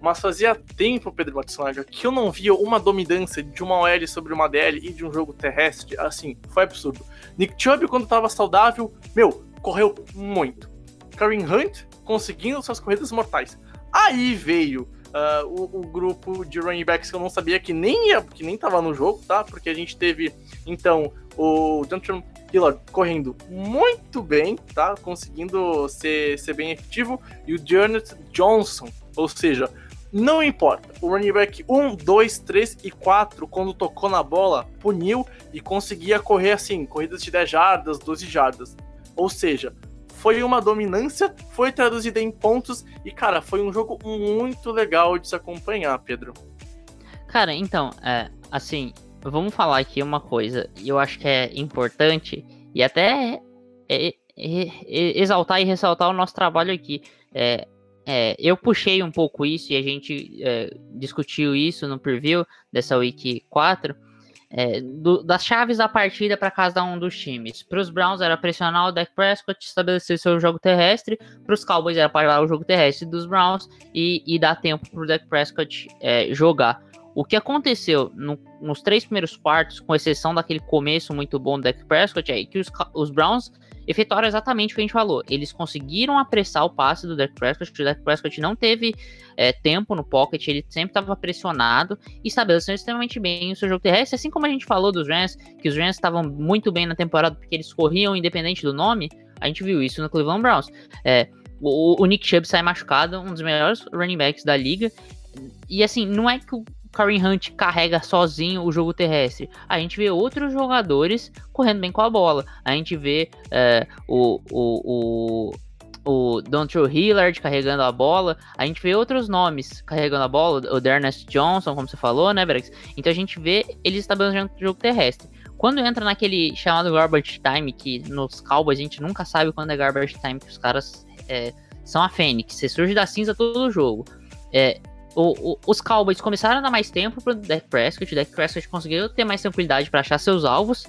Speaker 2: Mas fazia tempo, Pedro Matsunaga, que eu não via uma dominância de uma OL sobre uma DL e de um jogo terrestre. Assim, foi absurdo. Nick Chubb, quando tava saudável, meu, correu muito. Kareem Hunt conseguindo suas corridas mortais. Aí veio uh, o, o, grupo de running backs que eu não sabia que nem ia, que nem tava no jogo, tá? Porque a gente teve, então, o Jonathan Hillard correndo muito bem, tá? Conseguindo ser, ser bem efetivo. E o Janet Johnson, ou seja, não importa. O running back 1, 2, 3 e 4, quando tocou na bola, puniu e conseguia correr assim, corridas de 10 jardas, 12 jardas. Ou seja, foi uma dominância, foi traduzida em pontos e, cara, foi um jogo muito legal de se acompanhar, Pedro.
Speaker 3: Cara, então, é, assim, vamos falar aqui uma coisa, e eu acho que é importante, e até é, é, é, exaltar e ressaltar o nosso trabalho aqui. É, é, eu puxei um pouco isso e a gente discutiu isso no preview dessa Week 4. Do, das chaves da partida para cada um dos times. Para os Browns era pressionar o Dak Prescott, estabelecer seu jogo terrestre. Para os Cowboys era parar o jogo terrestre dos Browns e, e dar tempo para o Dak Prescott jogar. O que aconteceu no, nos três primeiros quartos, com exceção daquele começo muito bom do Dak Prescott, é que os, os, Browns efetuaram exatamente o que a gente falou. Eles conseguiram apressar o passe do Dak Prescott. O Dak Prescott não teve é, tempo no pocket, ele sempre estava pressionado e estabeleceu extremamente bem o seu jogo terrestre. Assim como a gente falou dos Rams, que os Rams estavam muito bem na temporada porque eles corriam independente do nome, a gente viu isso no Cleveland Browns. É, o, o Nick Chubb sai machucado, um dos melhores running backs da liga. E assim, não é que o Kareem Hunt carrega sozinho o jogo terrestre. A gente vê outros jogadores correndo bem com a bola. A gente vê é, o, o, o, o Dontrell Hillard carregando a bola, a gente vê outros nomes carregando a bola, o Dernest Johnson, como você falou, né, Brex? Então a gente vê eles estabelecendo o jogo terrestre. Quando entra naquele chamado garbage time, que nos Cowboys a gente nunca sabe quando é garbage time, que os caras é, são a Fênix, você surge da cinza todo o jogo. É, o, o, os Cowboys começaram a dar mais tempo pro Dak Prescott, o Dak Prescott conseguiu ter mais tranquilidade para achar seus alvos,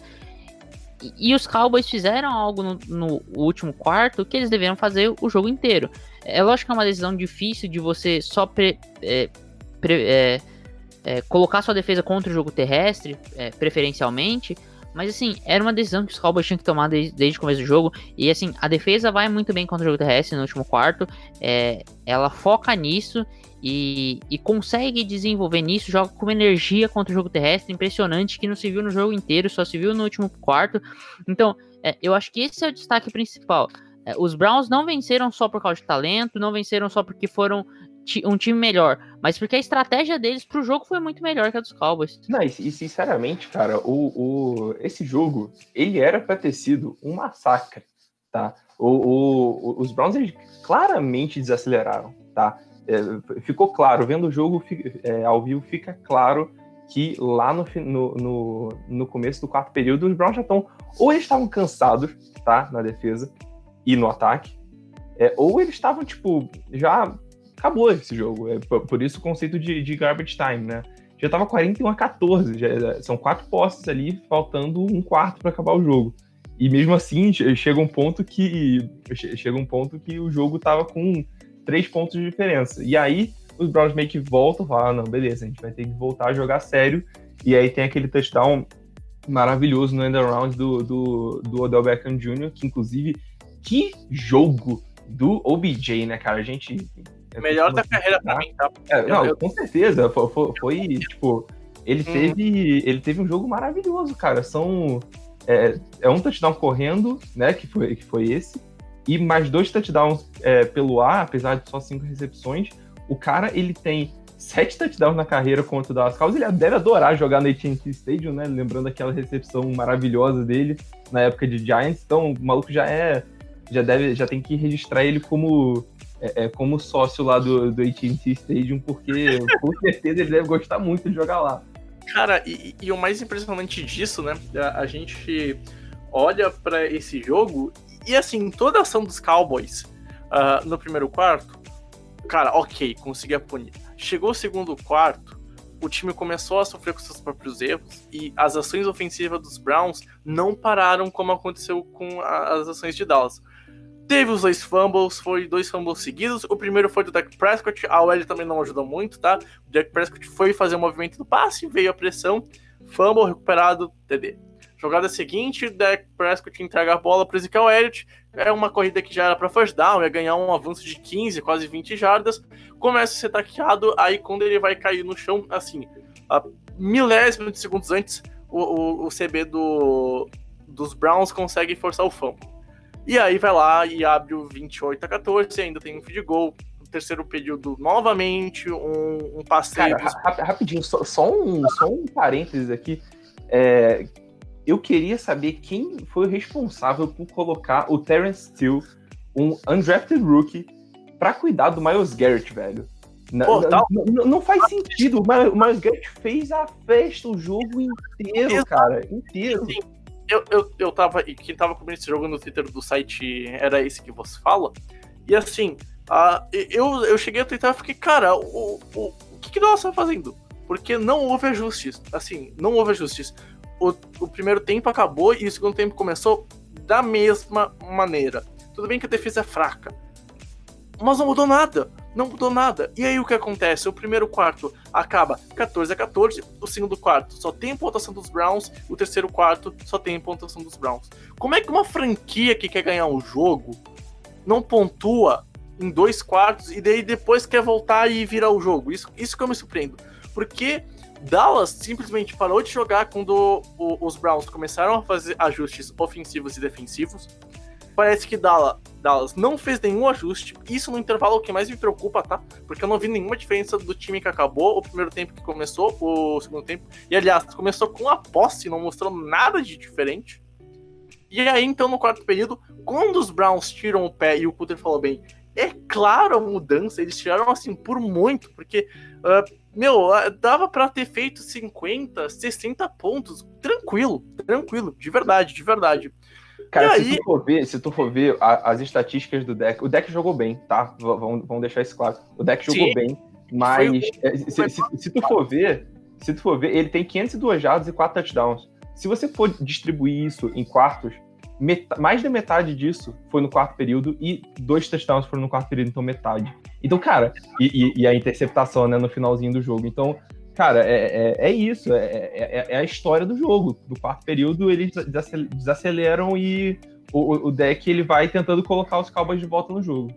Speaker 3: e, os Cowboys fizeram algo no, no, último quarto que eles deveriam fazer o jogo inteiro. É lógico que é uma decisão difícil de você só pre, é, pre, é, é, colocar sua defesa contra o jogo terrestre, é, preferencialmente. Mas assim, era uma decisão que os Cowboys tinham que tomar desde, desde o começo do jogo. E assim, a defesa vai muito bem contra o jogo terrestre no último quarto. É, ela foca nisso e, e, consegue desenvolver nisso, joga com energia contra o jogo terrestre, impressionante, que não se viu no jogo inteiro, só se viu no último quarto. Então, é, eu acho que esse é o destaque principal. É, os Browns não venceram só por causa de talento, não venceram só porque foram um time melhor, mas porque a estratégia deles pro jogo foi muito melhor que a dos Cowboys.
Speaker 4: Não, e, e sinceramente, cara, o, o, esse jogo, ele era pra ter sido um massacre, tá? O, os Browns, eles claramente desaceleraram, tá? É, ficou claro, vendo o jogo é, ao vivo, fica claro que lá no, no, no, começo do quarto período, os Browns já estão, ou eles estavam cansados, tá, na defesa e no ataque, é, ou eles estavam, tipo, já acabou esse jogo. É, por, isso o conceito de, de, garbage time, né? Já tava 41 a 14, já, são quatro postes ali, faltando um quarto para acabar o jogo. E mesmo assim, chega um ponto que chega um ponto que o jogo tava com três pontos de diferença. E aí os Browns meio que voltam, falam, ah, não, beleza, a gente vai ter que voltar a jogar sério. E aí tem aquele touchdown maravilhoso no end around do, do, do Odell Beckham Jr., que inclusive, que jogo do OBJ, né, cara? A gente...
Speaker 2: É Melhor da carreira pra mim, tá?
Speaker 4: É, não, eu... com certeza, foi, foi, foi tipo... Ele, hum. teve, ele teve um jogo maravilhoso, cara. São... É, é um touchdown correndo, né, que foi, que foi esse e mais dois touchdowns é, pelo ar, apesar de só cinco recepções. O cara, ele tem sete touchdowns na carreira contra o Dallas Cowboys. Ele deve adorar jogar no AT&T Stadium, né? Lembrando aquela recepção maravilhosa dele na época de Giants. Então, o maluco já é... Já, deve, já tem que registrar ele como, é, é como sócio lá do, do AT&T Stadium, porque com certeza ele deve gostar muito de jogar lá.
Speaker 2: Cara, e, e o mais impressionante disso, né? A, a gente olha para esse jogo e assim, toda a ação dos Cowboys uh, no primeiro quarto, cara, ok, conseguia punir. Chegou o segundo quarto, o time começou a sofrer com seus próprios erros e as ações ofensivas dos Browns não pararam como aconteceu com as ações de Dallas. Teve os dois fumbles, foi dois fumbles seguidos. O primeiro foi do Dak Prescott, a OL também não ajudou muito, tá? O Dak Prescott foi fazer o movimento do passe, veio a pressão, fumble recuperado, TD. Jogada seguinte, Dak Prescott entrega a bola para Ezekiel Elliott. É uma corrida que já era para first down, ia ganhar um avanço de 15, quase 20 jardas. Começa a ser taqueado, aí quando ele vai cair no chão, assim, a milésimo de segundos antes, o, o, o CB do, dos Browns consegue forçar o fumble. E aí vai lá e abre o 28 a 14, ainda tem um feed goal. Terceiro período, novamente, um, um passeio.
Speaker 4: Cara, rapidinho, só, só, um, só um parênteses aqui. É, eu queria saber quem foi o responsável por colocar o Terence Steele, um undrafted rookie, para cuidar do Miles Garrett, velho. Pô, tá... não, não, faz sentido. O Miles Garrett fez a festa, o jogo inteiro, Exato. cara. Inteiro. Sim.
Speaker 2: Eu, eu, eu tava. E quem tava cobrindo esse jogo no Twitter do site era esse que você fala. E assim, uh, eu, eu cheguei a tentar e fiquei, cara, o, o, o que, que nós tá fazendo? Porque não houve ajustes. Assim, não houve ajustes o, o primeiro tempo acabou e o segundo tempo começou da mesma maneira. Tudo bem que a defesa é fraca, mas não mudou nada. Não mudou nada. E aí o que acontece? O primeiro quarto acaba 14 a 14, o segundo quarto só tem pontuação dos Browns, o terceiro quarto só tem pontuação dos Browns. Como é que uma franquia que quer ganhar um jogo não pontua em dois quartos e daí depois quer voltar e virar o jogo? Isso, isso que eu me surpreendo. Porque Dallas simplesmente parou de jogar quando o, os Browns começaram a fazer ajustes ofensivos e defensivos. Parece que Dallas, Dallas não fez nenhum ajuste. Isso no intervalo é o que mais me preocupa, tá? Porque eu não vi nenhuma diferença do time que acabou, o primeiro tempo que começou, o segundo tempo. E aliás, começou com a posse, não mostrou nada de diferente. E aí, então, no quarto período, quando os Browns tiram o pé e o Cutter falou bem, é claro a mudança, eles tiraram assim por muito, porque, uh, meu, dava para ter feito 50, 60 pontos, tranquilo, tranquilo, de verdade, de verdade.
Speaker 4: Cara, se, tu for ver, se tu for ver a, as estatísticas do deck, o deck jogou bem, tá? Vamos, vamos deixar isso claro. O deck jogou Sim. bem, mas foi, se, se, se, tu for ver, se tu for ver, ele tem 502 jardas e 4 touchdowns. Se você for distribuir isso em quartos, mais da metade disso foi no quarto período e dois touchdowns foram no quarto período, então metade. Então, cara, e, e, e a interceptação, né, no finalzinho do jogo. Então, cara, é, é, é isso, é, é, é, a história do jogo. No quarto período, eles desaceleram e o, o deck ele vai tentando colocar os Cowboys de volta no jogo.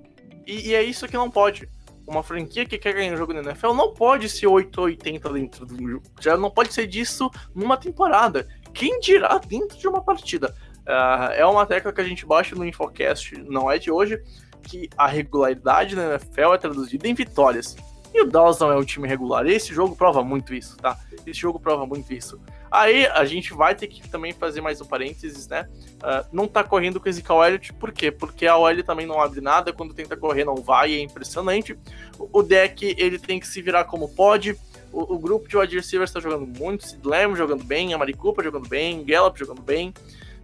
Speaker 2: E, e, é isso que não pode. Uma franquia que quer ganhar um jogo na NFL não pode ser 880 dentro do jogo. Já não pode ser disso numa temporada. Quem dirá dentro de uma partida? Uh, é uma tecla que a gente baixa no Infocast, não é de hoje, que a regularidade na NFL é traduzida em vitórias. E o Dallas não é um time regular. Esse jogo prova muito isso, tá? Esse jogo prova muito isso. Aí a gente vai ter que também fazer mais um parênteses, né? Uh, não tá correndo com o Ezekiel Elliott, por quê? Porque a OL também não abre nada, quando tenta correr não vai, é impressionante. O deck, ele tem que se virar como pode. O, o grupo de wide receivers tá jogando muito, Sid Lamb jogando bem, a Maricupa jogando bem, Gallup jogando bem.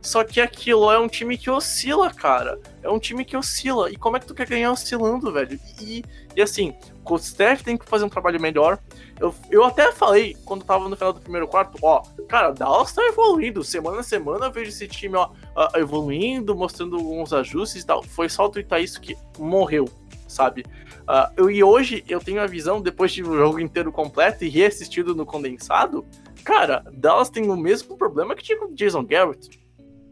Speaker 2: Só que aquilo é um time que oscila, cara. É um time que oscila. E como é que tu quer ganhar oscilando, velho? E, e assim, o Steph tem que fazer um trabalho melhor. Eu, eu até falei, quando tava no final do primeiro quarto, ó, cara, Dallas tá evoluindo. Semana a semana eu vejo esse time, ó, evoluindo, mostrando alguns ajustes e tal. Foi só o twittar isso que morreu, sabe? Uh, eu, e hoje eu tenho a visão, depois de um jogo inteiro completo e reassistido no condensado, cara, Dallas tem o mesmo problema que tinha com o Jason Garrett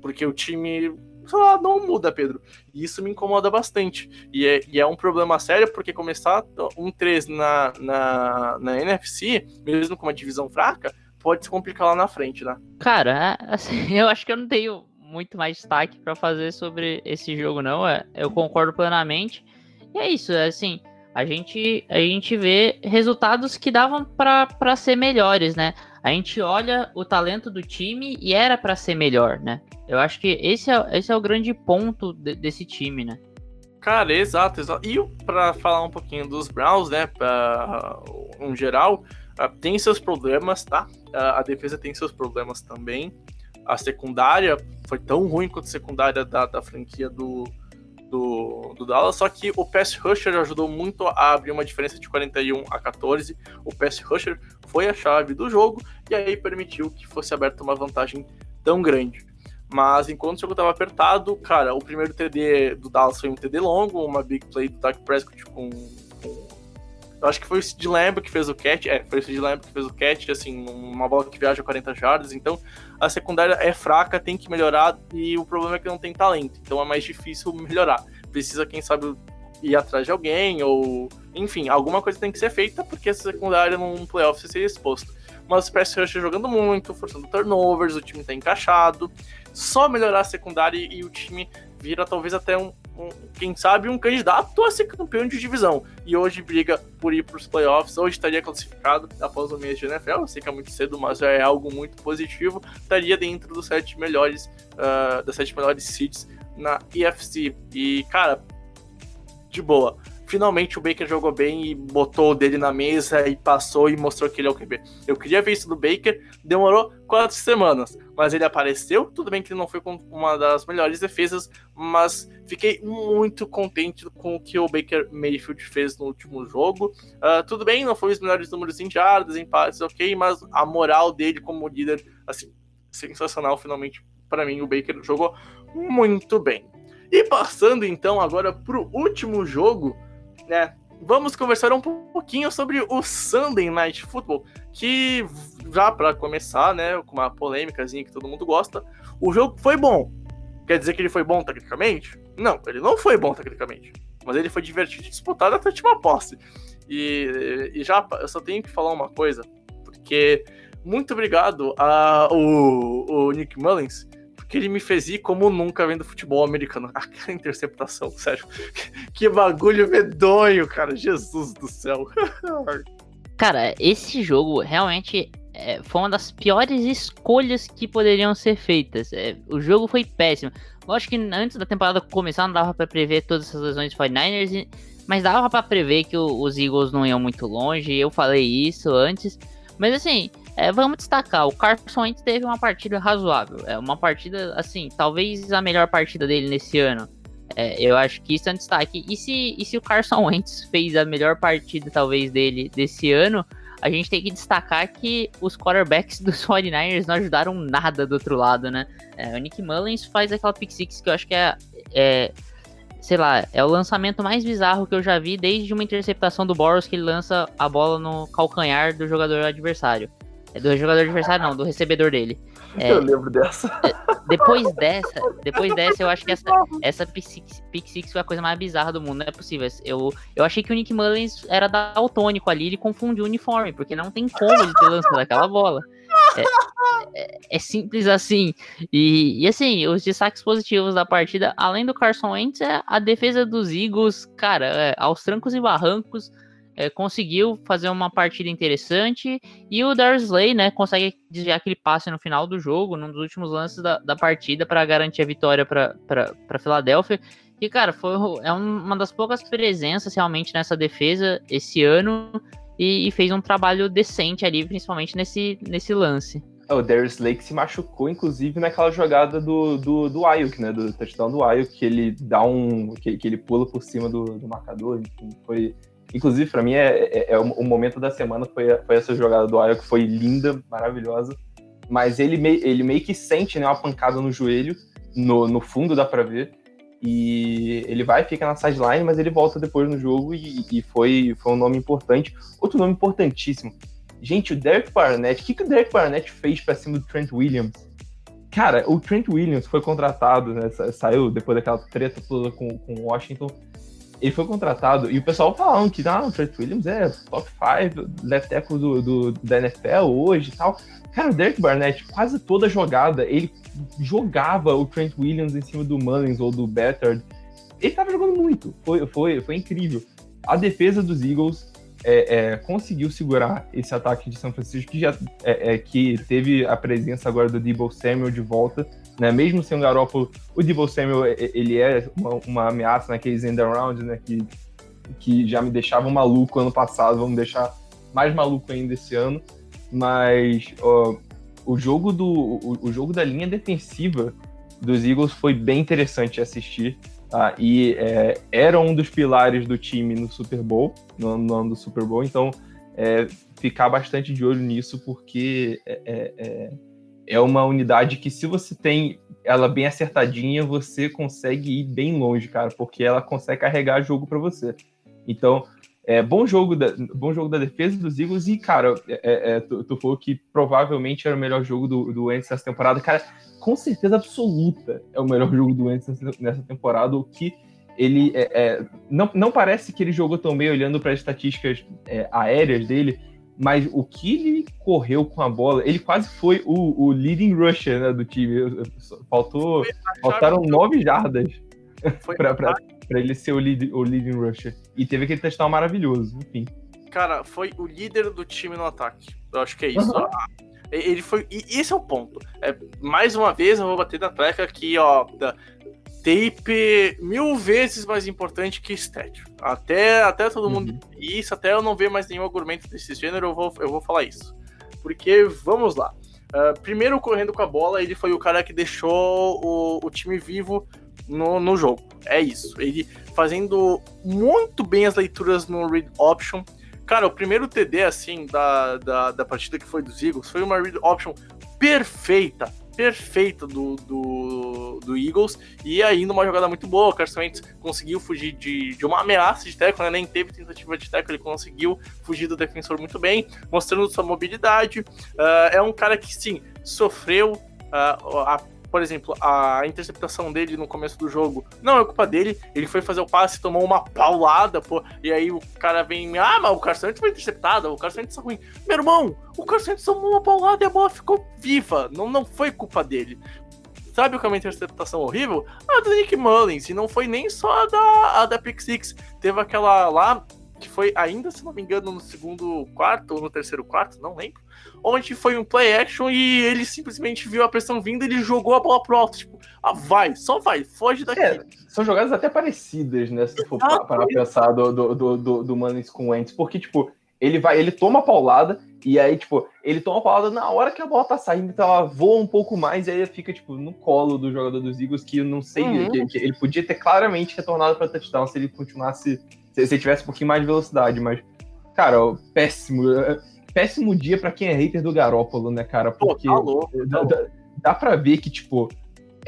Speaker 2: porque o time lá, não muda, Pedro. E isso me incomoda bastante. E é, e é um problema sério, porque começar um 3 na, na, na NFC, mesmo com uma divisão fraca, pode se complicar lá na frente, né?
Speaker 3: Cara, assim, eu acho que eu não tenho muito mais destaque para fazer sobre esse jogo, não. É, eu concordo plenamente. E é isso, é assim. A gente, a gente vê resultados que davam para ser melhores, né? A gente olha o talento do time e era para ser melhor, né? Eu acho que esse é, esse é o grande ponto de, desse time, né?
Speaker 2: Cara, exato, exato. E para falar um pouquinho dos Browns, né, pra, em geral, uh, tem seus problemas, tá? Uh, a defesa tem seus problemas também. A secundária foi tão ruim quanto a secundária da, da franquia do, do, do Dallas, só que o pass rusher ajudou muito a abrir uma diferença de 41 a 14. O pass rusher foi a chave do jogo e aí permitiu que fosse aberta uma vantagem tão grande. Mas enquanto o jogo estava apertado, cara, o primeiro TD do Dallas foi um TD longo, uma big play do Dak Prescott com, eu acho que foi o Sid Lamb que fez o catch, é, foi o Sid Lamb que fez o catch, assim, uma bola que viaja 40 jardas, então a secundária é fraca, tem que melhorar, e o problema é que não tem talento, então é mais difícil melhorar. Precisa, quem sabe, ir atrás de alguém, ou enfim, alguma coisa tem que ser feita, porque essa secundária num playoff seria exposto. Mas o pass rush jogando muito, forçando turnovers, o time tá encaixado, só melhorar a secundária e o time vira talvez até um, um, quem sabe, um candidato a ser campeão de divisão. E hoje briga por ir para os playoffs. Hoje estaria classificado após o mês de NFL. Sei que é muito cedo, mas é algo muito positivo. Estaria dentro dos sete melhores, uh, das sete melhores seeds na EFC. E, cara, de boa finalmente o Baker jogou bem e botou o dele na mesa e passou e mostrou que ele é o QB. Eu queria ver isso do Baker, demorou quatro semanas, mas ele apareceu. Tudo bem que ele não foi com uma das melhores defesas, mas fiquei muito contente com o que o Baker Mayfield fez no último jogo. Uh, tudo bem, não foi os melhores números em jardas, empates, ok, mas a moral dele como líder, assim, sensacional. Finalmente, para mim, o Baker jogou muito bem. E passando então agora para o último jogo, né? Vamos conversar um pouquinho sobre o Sunday Night Football, que já para começar, né, com uma polêmicazinha que todo mundo gosta, o jogo foi bom. Quer dizer que ele foi bom tecnicamente? Não, ele não foi bom tecnicamente, mas ele foi divertido e disputado até a última posse. E, e já eu só tenho que falar uma coisa, porque muito obrigado ao o Nick Mullins que ele me fez ir como nunca vendo futebol americano. Aquela interceptação, sério. Que bagulho medonho, cara. Jesus do céu.
Speaker 3: cara, esse jogo realmente é, foi uma das piores escolhas que poderiam ser feitas. É, o jogo foi péssimo. Lógico que antes da temporada começar não dava para prever todas essas lesões dos 49ers, mas dava para prever que os Eagles não iam muito longe. Eu falei isso antes. Mas assim, é, vamos destacar, o Carson Wentz teve uma partida razoável. É uma partida, assim, talvez a melhor partida dele nesse ano. É, eu acho que isso é um destaque. E se, e se o Carson Wentz fez a melhor partida, talvez, dele desse ano, a gente tem que destacar que os quarterbacks dos 49ers não ajudaram nada do outro lado, né? É, o Nick Mullins faz aquela pick six que eu acho que é, é, sei lá, é o lançamento mais bizarro que eu já vi desde uma interceptação do Boros que ele lança a bola no calcanhar do jogador adversário. É do jogador adversário, não, do recebedor dele. É,
Speaker 4: eu lembro dessa.
Speaker 3: É, depois dessa, depois dessa, eu acho que essa, essa pick six, pick six foi a coisa mais bizarra do mundo, não é possível. Eu, eu achei que o Nick Mullins era daltônico ali, ele confundiu o uniforme, porque não tem como ele ter lançado aquela bola. É, é, é, simples assim. E, e, assim, os destaques positivos da partida, além do Carson Wentz, é a defesa dos Eagles, cara, é, aos trancos e barrancos é, conseguiu fazer uma partida interessante e o Darsley, né, consegue desviar aquele passe no final do jogo, num dos últimos lances da, da partida para garantir a vitória para Filadélfia. E, cara, foi é uma das poucas presenças realmente nessa defesa esse ano e, e fez um trabalho decente ali, principalmente nesse, nesse lance.
Speaker 4: É, o Darius Lake se machucou, inclusive, naquela jogada do, do, do Ayuk, né? Do touchdown do Ayuk, que ele dá um. que, que ele pula por cima do, do marcador. Enfim, foi, Inclusive, para mim, é, é, é, o momento da semana foi, foi essa jogada do Ayo, que foi linda, maravilhosa. Mas ele, mei, ele meio que sente né, uma pancada no joelho, no, no fundo dá pra ver. E ele vai, fica na sideline, mas ele volta depois no jogo e, e foi, foi um nome importante. Outro nome importantíssimo. Gente, o Derek Barnett, o que, que o Derek Barnett fez pra cima do Trent Williams? Cara, o Trent Williams foi contratado, né? Saiu depois daquela treta toda com, com Washington ele foi contratado e o pessoal falando que ah, o Trent Williams é top 5 left tackle do, do, da NFL hoje e tal. Cara, o Derek Barnett, quase toda jogada, ele jogava o Trent Williams em cima do Mullins ou do Bettard. Ele tava jogando muito, foi, foi, foi incrível. A defesa dos Eagles é, é, conseguiu segurar esse ataque de São Francisco, que já é, é que teve a presença agora do Debo Samuel de volta né? Mesmo sem o Garoppolo, o Debo Samuel, ele é uma, uma ameaça naqueles end around, né? Que, que já me deixavam maluco ano passado, vamos deixar mais maluco ainda esse ano. Mas ó, o, jogo do, o, o, jogo da linha defensiva dos Eagles foi bem interessante assistir. Tá? E é, era um dos pilares do time no Super Bowl, no, no ano do Super Bowl. Então, é, ficar bastante de olho nisso, porque é, é, uma unidade que, se você tem ela bem acertadinha, você consegue ir bem longe, cara, porque ela consegue carregar jogo para você. Então, é bom jogo da, bom jogo da defesa dos Eagles e, cara, é, é, é, tu, tu falou que provavelmente era o melhor jogo do, do Wentz nessa temporada. Cara, com certeza absoluta é o melhor jogo do Wentz nessa temporada, o que ele é, é, não, não parece que ele jogou tão bem olhando para as estatísticas é, aéreas dele, mas o que ele correu com a bola, ele quase foi o, o leading rusher né, do time. Faltou, faltaram nove jardas para ele ser o, lead, o leading rusher. E teve aquele touchdown maravilhoso, enfim.
Speaker 2: Cara, foi o líder do time no ataque. Eu acho que é isso. Uhum. Ele foi. E esse é o ponto. É, mais uma vez, eu vou bater na treca aqui, ó. Da, tape mil vezes mais importante que stat. Até, até todo mundo. Uhum. Isso, até eu não ver mais nenhum argumento desse gênero, eu vou, eu vou falar isso. Porque, vamos lá. Uh, primeiro, correndo com a bola, ele foi o cara que deixou o, o time vivo no, no jogo. É isso. Ele fazendo muito bem as leituras no read option. Cara, o primeiro TD, assim, da, da, da partida que foi dos Eagles, foi uma read option perfeita perfeita do, do, do, Eagles e ainda uma jogada muito boa. O Carson Wentz conseguiu fugir de, de uma ameaça de tackle, né? nem teve tentativa de tackle, ele conseguiu fugir do defensor muito bem, mostrando sua mobilidade. Uh, é um cara que, sim, sofreu uh, a por exemplo, a interceptação dele no começo do jogo não é culpa dele. Ele foi fazer o passe, tomou uma paulada, pô. E aí o cara vem, ah, mas o Carson foi interceptado, o Carson tá ruim. Meu irmão, o Carson tomou uma paulada e a bola ficou viva. Não, não foi culpa dele. Sabe o que é uma interceptação horrível? A do Nick Mullins. E não foi nem só a da, a da Pick Six. Teve aquela lá, que foi ainda, se não me engano, no segundo quarto ou no terceiro quarto, não lembro. Onde foi um play action e ele simplesmente viu a pressão vindo e ele jogou a bola pro alto. Tipo, ah, vai, só vai, foge daqui.
Speaker 4: É, são jogadas até parecidas, né? Se for para pra pensar do, do, do, do, do Mullins com o Wentz, porque, tipo, ele vai, ele toma a paulada, e aí, tipo, ele toma a paulada na hora que a bola tá saindo, então ela voa um pouco mais, e aí fica, tipo, no colo do jogador dos Eagles, que eu não sei, uhum. que ele podia ter claramente retornado para touchdown se ele continuasse, se, ele tivesse um pouquinho mais de velocidade, mas, cara, ó, péssimo, é, péssimo dia para quem é hater do Garópolo, né, cara, porque Pô, tá louco, tá louco. Dá, dá pra ver que, tipo,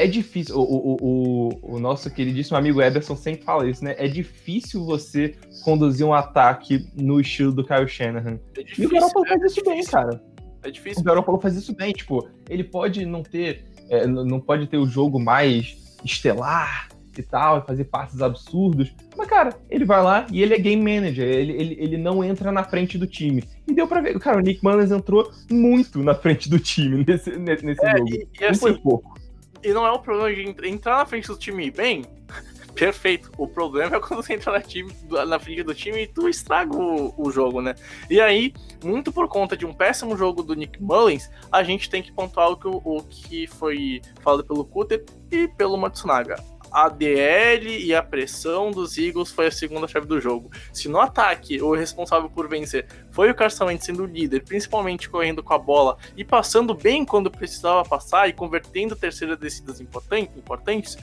Speaker 4: é difícil, o, o, o, o, nosso queridíssimo amigo Ederson sempre fala isso, né? É difícil você conduzir um ataque no estilo do Kyle Shanahan. É difícil, e o Garoppolo é, faz isso bem, cara.
Speaker 2: É difícil.
Speaker 4: O Garoppolo faz isso bem, tipo, ele pode não ter, é, não pode ter o jogo mais estelar e tal, e fazer passes absurdos, mas, cara, ele vai lá e ele é game manager, ele, ele, ele não entra na frente do time. E deu pra ver, cara, o Nick Mullins entrou muito na frente do time nesse, nesse é, jogo. E, e não assim, foi pouco.
Speaker 2: E não é o problema de entrar na frente do time bem. Perfeito. O problema é quando você entra na, time, na frente do time e tu estraga o, o, jogo, né? E aí, muito por conta de um péssimo jogo do Nick Mullins, a gente tem que pontuar o que, o que foi falado pelo Cutter e pelo Matsunaga a DL e a pressão dos Eagles foi a segunda chave do jogo. Se no ataque o responsável por vencer foi o Carson Wentz sendo líder, principalmente correndo com a bola e passando bem quando precisava passar e convertendo terceiras descidas importantes,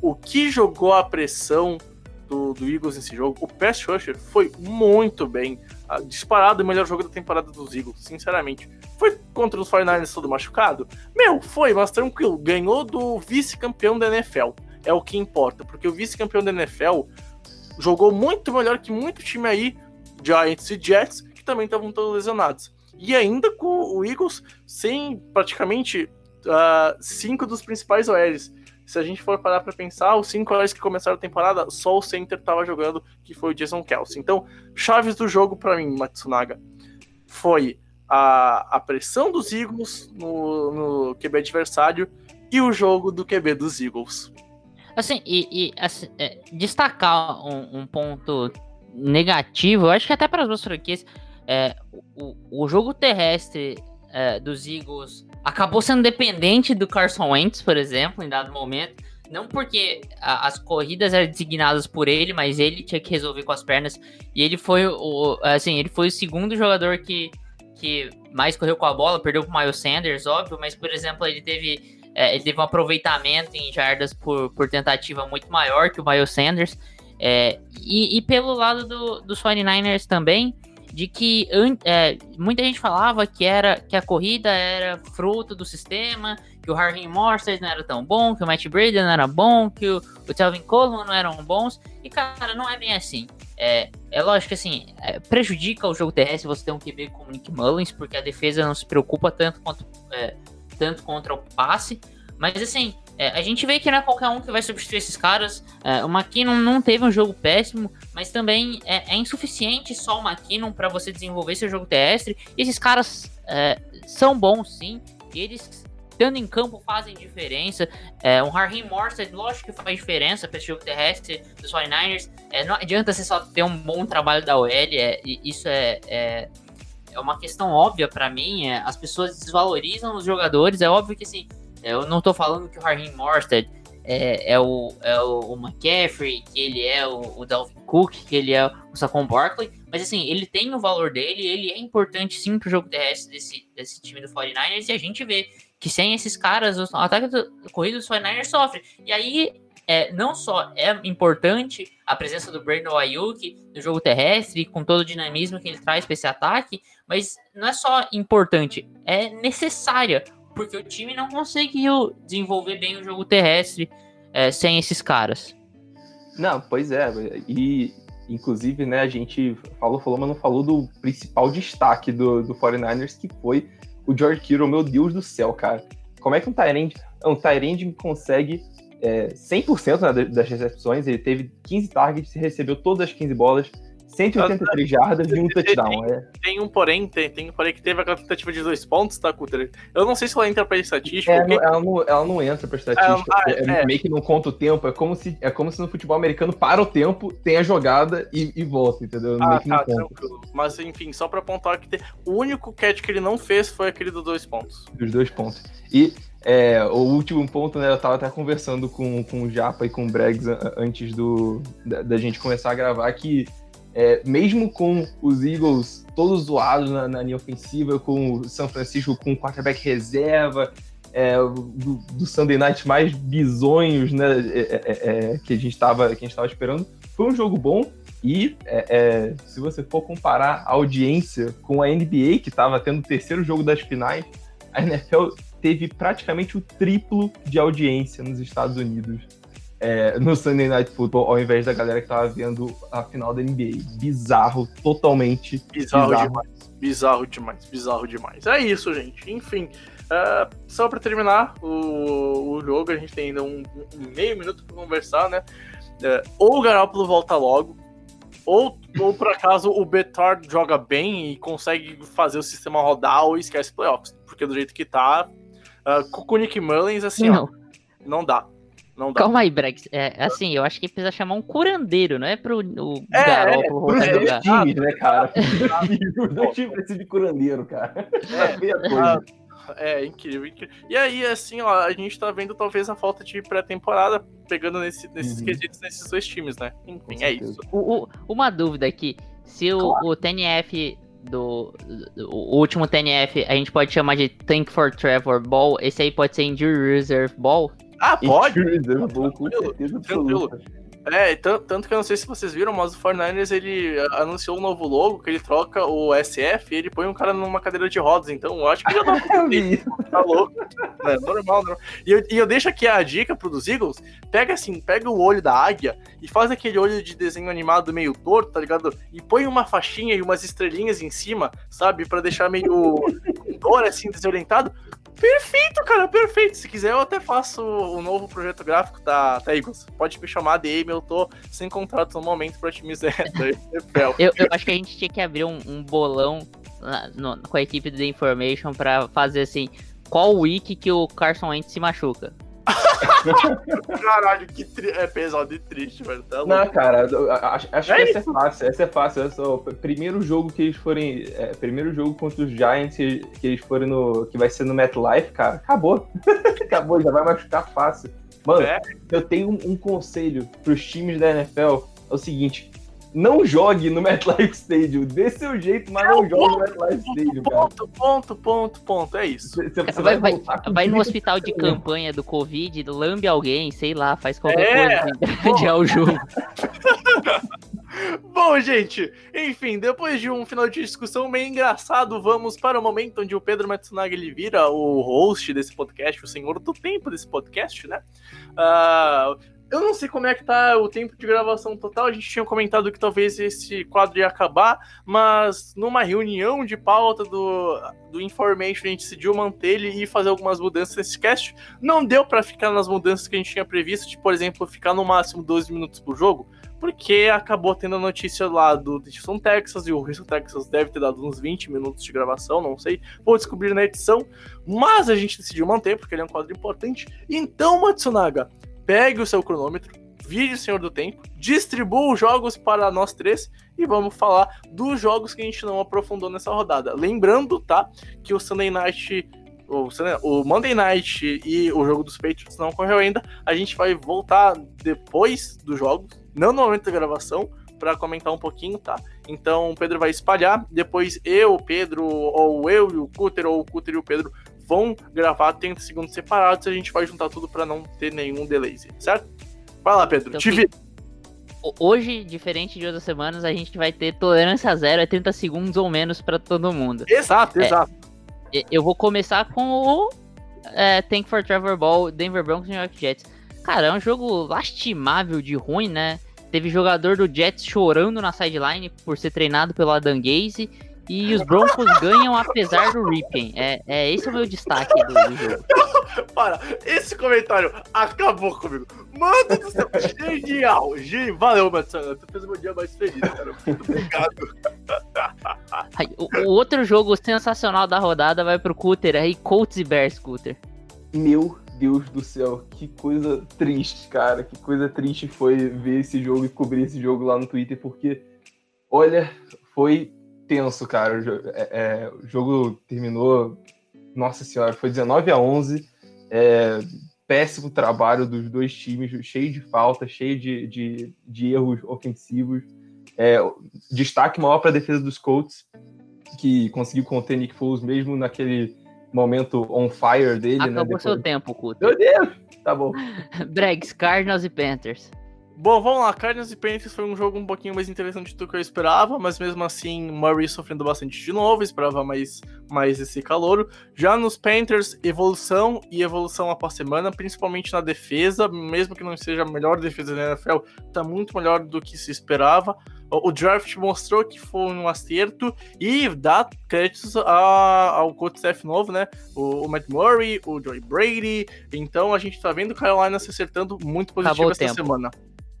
Speaker 2: o que jogou a pressão do, do, Eagles nesse jogo, o pass rusher foi muito bem. Disparado o melhor jogo da temporada dos Eagles, sinceramente. Foi contra os 49ers todo machucado? Meu, foi, mas tranquilo. Ganhou do vice-campeão da NFL é o que importa, porque o vice-campeão da NFL jogou muito melhor que muito time aí, Giants e Jets, que também estavam todos lesionados. E ainda com o Eagles sem praticamente uh, cinco dos principais OLs. Se a gente for parar para pensar, os cinco OLs que começaram a temporada, só o center estava jogando, que foi o Jason Kelsey. Então, chaves do jogo para mim, Matsunaga, foi a, a pressão dos Eagles no, no QB adversário e o jogo do QB dos Eagles.
Speaker 3: Assim, e, e assim, é, destacar um, um, ponto negativo, eu acho que até para as duas franquias, é, o, o jogo terrestre é, dos Eagles acabou sendo dependente do Carson Wentz, por exemplo, em dado momento. Não porque a, as corridas eram designadas por ele, mas ele tinha que resolver com as pernas. E ele foi o, assim, ele foi o segundo jogador que, que mais correu com a bola, perdeu para o Miles Sanders, óbvio, mas por exemplo, ele teve é, ele teve um aproveitamento em jardas por, por tentativa muito maior que o Miles Sanders. É, e, e, pelo lado do, dos 49ers também, de que é, muita gente falava que era que a corrida era fruto do sistema, que o Harvey Morstead não era tão bom, que o Matt Brady não era bom, que o, o Telvin Coleman não eram bons. E, cara, não é bem assim. É, é lógico que assim, é, prejudica o jogo terrestre você ter um QB como Nick Mullins, porque a defesa não se preocupa tanto quanto é, tanto contra o passe. Mas assim, é, a gente vê que não é qualquer um que vai substituir esses caras. É, o McKinnon não teve um jogo péssimo, mas também é, é insuficiente só o McKinnon para você desenvolver seu jogo terrestre. E esses caras é, são bons sim, eles estando em campo fazem diferença. É, um Harry Morstead, lógico que faz diferença para esse jogo terrestre dos 49ers. É, não adianta você só ter um bom trabalho da OL, é, isso é, é é uma questão óbvia para mim. É, as pessoas desvalorizam os jogadores. É óbvio que assim, eu não tô falando que o Raheem Morstead é, é, o, é o, McCaffrey, que ele é o, o Dalvin Cook, que ele é o Saquon Barkley, mas assim, ele tem o valor dele, ele é importante sim pro jogo terrestre desse, desse time do 49ers, e a gente vê que sem esses caras, o ataque do corrida dos 49ers sofre. E aí é, não só é importante a presença do Brandon Ayuk no jogo terrestre, com todo o dinamismo que ele traz para esse ataque, mas não é só importante, é necessária, porque o time não conseguiu desenvolver bem o jogo terrestre é, sem esses caras.
Speaker 4: Não, pois é, e inclusive, né, a gente falou, falou, mas não falou do principal destaque do, do 49ers, que foi o George Kittle, meu Deus do céu, cara. Como é que um Tyrande, um Tyrande consegue é, 100% né, das recepções, ele teve 15 targets, recebeu todas as 15 bolas, 183 jardas e um touchdown. É.
Speaker 2: Tem um porém, tem, tem um porém que teve aquela tentativa de dois pontos, tá, Cutter? Eu não sei se ela entra pra estatística.
Speaker 4: É, não- ela, não, ela não entra pra estatística.
Speaker 2: Ah,
Speaker 4: é,
Speaker 2: é.
Speaker 4: Meio que não conta o tempo. É como, se, é como se no futebol americano para o tempo, tem a jogada e, e volta, entendeu?
Speaker 2: Ah, tá, tranquilo. Mas enfim, só pra apontar que tem- o único catch que ele não fez foi aquele dos dois pontos.
Speaker 4: dos dois pontos. E é, o último ponto, né? Eu tava até conversando com, com o Japa e com o Bregs antes do, da, da gente começar a gravar que é, mesmo com os Eagles todos zoados na, na linha ofensiva, com o São Francisco com quarterback reserva, é, do, do Sunday Night mais bizonhos, né? é, é, é, que a gente estava que a gente tava esperando, foi um jogo bom. E é, é, se você for comparar a audiência com a NBA, que estava tendo o terceiro jogo das finais, a NFL teve praticamente o triplo de audiência nos Estados Unidos é, no Sunday Night Football, ao invés da galera que tava vendo a final da NBA. Bizarro, totalmente
Speaker 2: Bizarro,
Speaker 4: bizarro.
Speaker 2: demais. Bizarro demais, bizarro demais. É isso, gente. Enfim, ah, só pra terminar o, o jogo, a gente tem ainda um, um meio minuto pra conversar, né? É, ou o Garoppolo volta logo, ou, ou por acaso o Betard joga bem e consegue fazer o sistema rodar ou esquece playoffs. Porque do jeito que tá, ah, com o Nick Mullins, assim, ó,
Speaker 3: Não,
Speaker 2: não dá. Não dá.
Speaker 3: calma aí, Brex. É, assim, eu acho que precisa chamar um curandeiro, não é pro o
Speaker 2: É,
Speaker 3: voltar a
Speaker 4: dois
Speaker 3: jogar.
Speaker 4: times, né, cara? Os dois times precisam de curandeiro, cara.
Speaker 2: É, ah, É, incrível, incrível. E aí, assim, ó, a gente tá vendo talvez a falta de pré-temporada pegando nesse- nesses
Speaker 4: Uhum.
Speaker 2: quesitos nesses dois times, né? Enfim, é isso.
Speaker 3: O- o- uma dúvida aqui. Se o, o TNF do, do- O último TNF a gente pode chamar de Thank for Trevor Ball, esse aí pode ser Injury Reserve Ball?
Speaker 2: Ah, pode?
Speaker 4: Injury Bowl, com
Speaker 2: Tranquilo,
Speaker 4: certeza absoluta.
Speaker 2: É, tan- tanto que eu não sei se vocês viram, mas o 49ers ele anunciou um novo logo, que ele troca o SF e ele põe um cara numa cadeira de rodas, então eu acho que já dá
Speaker 4: isso.
Speaker 2: tá louco. É normal, normal. E eu, e eu deixo aqui a dica pro dos Eagles: pega assim, pega o olho da águia e faz aquele olho de desenho animado meio torto, tá ligado? E põe uma faixinha e umas estrelinhas em cima, sabe? Pra deixar meio dor, assim, desorientado. Perfeito, cara, perfeito. Se quiser, eu até faço o novo projeto gráfico da, da Eagles. Pode me chamar DM, eu tô sem contrato no momento pra NFL.
Speaker 3: Eu, eu acho que a gente tinha que abrir um, um bolão no- com a equipe do The Information pra fazer assim. Qual week que o Carson Wentz se machuca?
Speaker 2: Caralho, que tri... é pesado e triste, velho. Tá louco.
Speaker 4: Não, cara, acho, acho
Speaker 2: É
Speaker 4: que essa é fácil. Essa é fácil. Essa é o primeiro jogo que eles forem. é, primeiro jogo contra os Giants que, que eles forem no. que vai ser no MetLife, cara. Acabou. Acabou, já vai machucar fácil. Mano,
Speaker 2: É.
Speaker 4: eu tenho um, um conselho pros times da NFL. É o seguinte. Não jogue no MetLife Stadium. Dê seu jeito, mas não jogue no MetLife Stadium, cara.
Speaker 2: Ponto, ponto, ponto, ponto. É isso.
Speaker 4: Você, você
Speaker 3: Vai, vai, vai no hospital de campanha do Covid, lambe alguém, sei lá, faz qualquer
Speaker 2: É,
Speaker 3: coisa pra adiar o jogo.
Speaker 2: Bom, gente, enfim, depois de um final de discussão meio engraçado, vamos para o momento onde o Pedro Matsunaga ele vira o host desse podcast, o senhor do tempo desse podcast, né? Ah, eu não sei como é que tá o tempo de gravação total, a gente tinha comentado que talvez esse quadro ia acabar, mas numa reunião de pauta do, do Information a gente decidiu manter ele e fazer algumas mudanças nesse cast. Não deu para ficar nas mudanças que a gente tinha previsto, de, por exemplo, ficar no máximo 12 minutos por jogo, porque acabou tendo a notícia lá do Houston, Texas, e o Houston, Texas deve ter dado uns 20 minutos de gravação, não sei, vou descobrir na edição, mas a gente decidiu manter, porque ele é um quadro importante. Então, Matsunaga, pegue o seu cronômetro, vire o Senhor do Tempo, distribua os jogos para nós três e vamos falar dos jogos que a gente não aprofundou nessa rodada. Lembrando, tá, que o Sunday Night o, Monday Night e o jogo dos Patriots não ocorreu ainda. A gente vai voltar depois dos jogos, não no momento da gravação, para comentar um pouquinho, tá? Então o Pedro vai espalhar, depois eu, o Pedro, ou eu e o Cutter, ou o Cutter e o Pedro vão gravar 30 segundos separados e a gente vai juntar tudo para não ter nenhum delay, certo? Vai lá, Pedro,
Speaker 3: Então,
Speaker 2: te vi.
Speaker 3: Ho- Hoje, diferente de outras semanas, a gente vai ter tolerância zero, é 30 segundos ou menos pra todo mundo.
Speaker 2: Exato,
Speaker 3: É.
Speaker 2: exato.
Speaker 3: Eu vou começar com o é, Thank for Trevor Ball, Denver Broncos e New York Jets. Cara, é um jogo lastimável de ruim, né? Teve jogador do Jets chorando na sideline por ser treinado pelo Adam Gaze. E os Broncos ganham apesar do Ripken. É, é esse é o meu destaque do, do jogo.
Speaker 2: Para, esse comentário acabou comigo. Mano do céu, genial. Genial. Valeu, Matsana. Tu fez o meu dia mais feliz, cara. Muito obrigado.
Speaker 3: Aí, o, o outro jogo sensacional da rodada vai pro Cutter aí, Colts e Bears, Cutter.
Speaker 4: Meu Deus do céu, que coisa triste, cara. Que coisa triste foi ver esse jogo e cobrir esse jogo lá no Twitter, porque, olha, foi tenso, cara. O jogo, é, é, o jogo terminou, nossa senhora, foi 19 a 11. É, péssimo trabalho dos dois times, cheio de falta, cheio de, de, de erros ofensivos. É, destaque maior para a defesa dos Colts, que conseguiu conter Nick Foles mesmo naquele momento on fire dele.
Speaker 3: Acabou
Speaker 4: né, depois...
Speaker 3: seu tempo, Cutter.
Speaker 4: Meu Deus! Tá bom.
Speaker 3: Bregs, Cardinals e Panthers.
Speaker 2: Bom, vamos lá. Cardinals e Panthers foi um jogo um pouquinho mais interessante do que eu esperava, mas mesmo assim, Murray sofrendo bastante de novo, esperava mais, mais esse calor. Já nos Panthers, evolução e evolução após semana, principalmente na defesa, mesmo que não seja a melhor defesa da NFL, tá muito melhor do que se esperava. O draft mostrou que foi um acerto e dá créditos a, ao coach staff novo, né? O, o, Matt Murray, o Joey Brady. Então a gente tá vendo o Carolina se acertando muito positivo essa semana.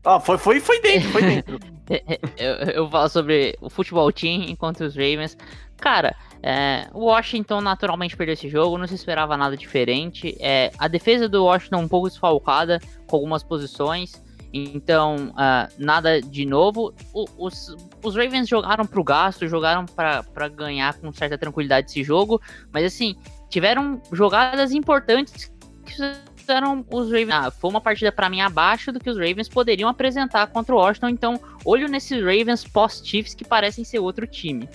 Speaker 2: Ah, foi, foi, foi dentro, foi dentro.
Speaker 3: eu, eu falo sobre o futebol team enquanto os Ravens. Cara, é, o Washington naturalmente perdeu esse jogo, não se esperava nada diferente. É, a defesa do Washington um pouco desfalcada com algumas posições. Então, uh, nada de novo. O, os, os Ravens jogaram pro gasto, jogaram para ganhar com certa tranquilidade esse jogo. Mas assim, tiveram jogadas importantes que fizeram os Ravens. Ah, foi uma partida para mim abaixo do que os Ravens poderiam apresentar contra o Washington. Então, olho nesses Ravens pós-Chiefs que parecem ser outro time.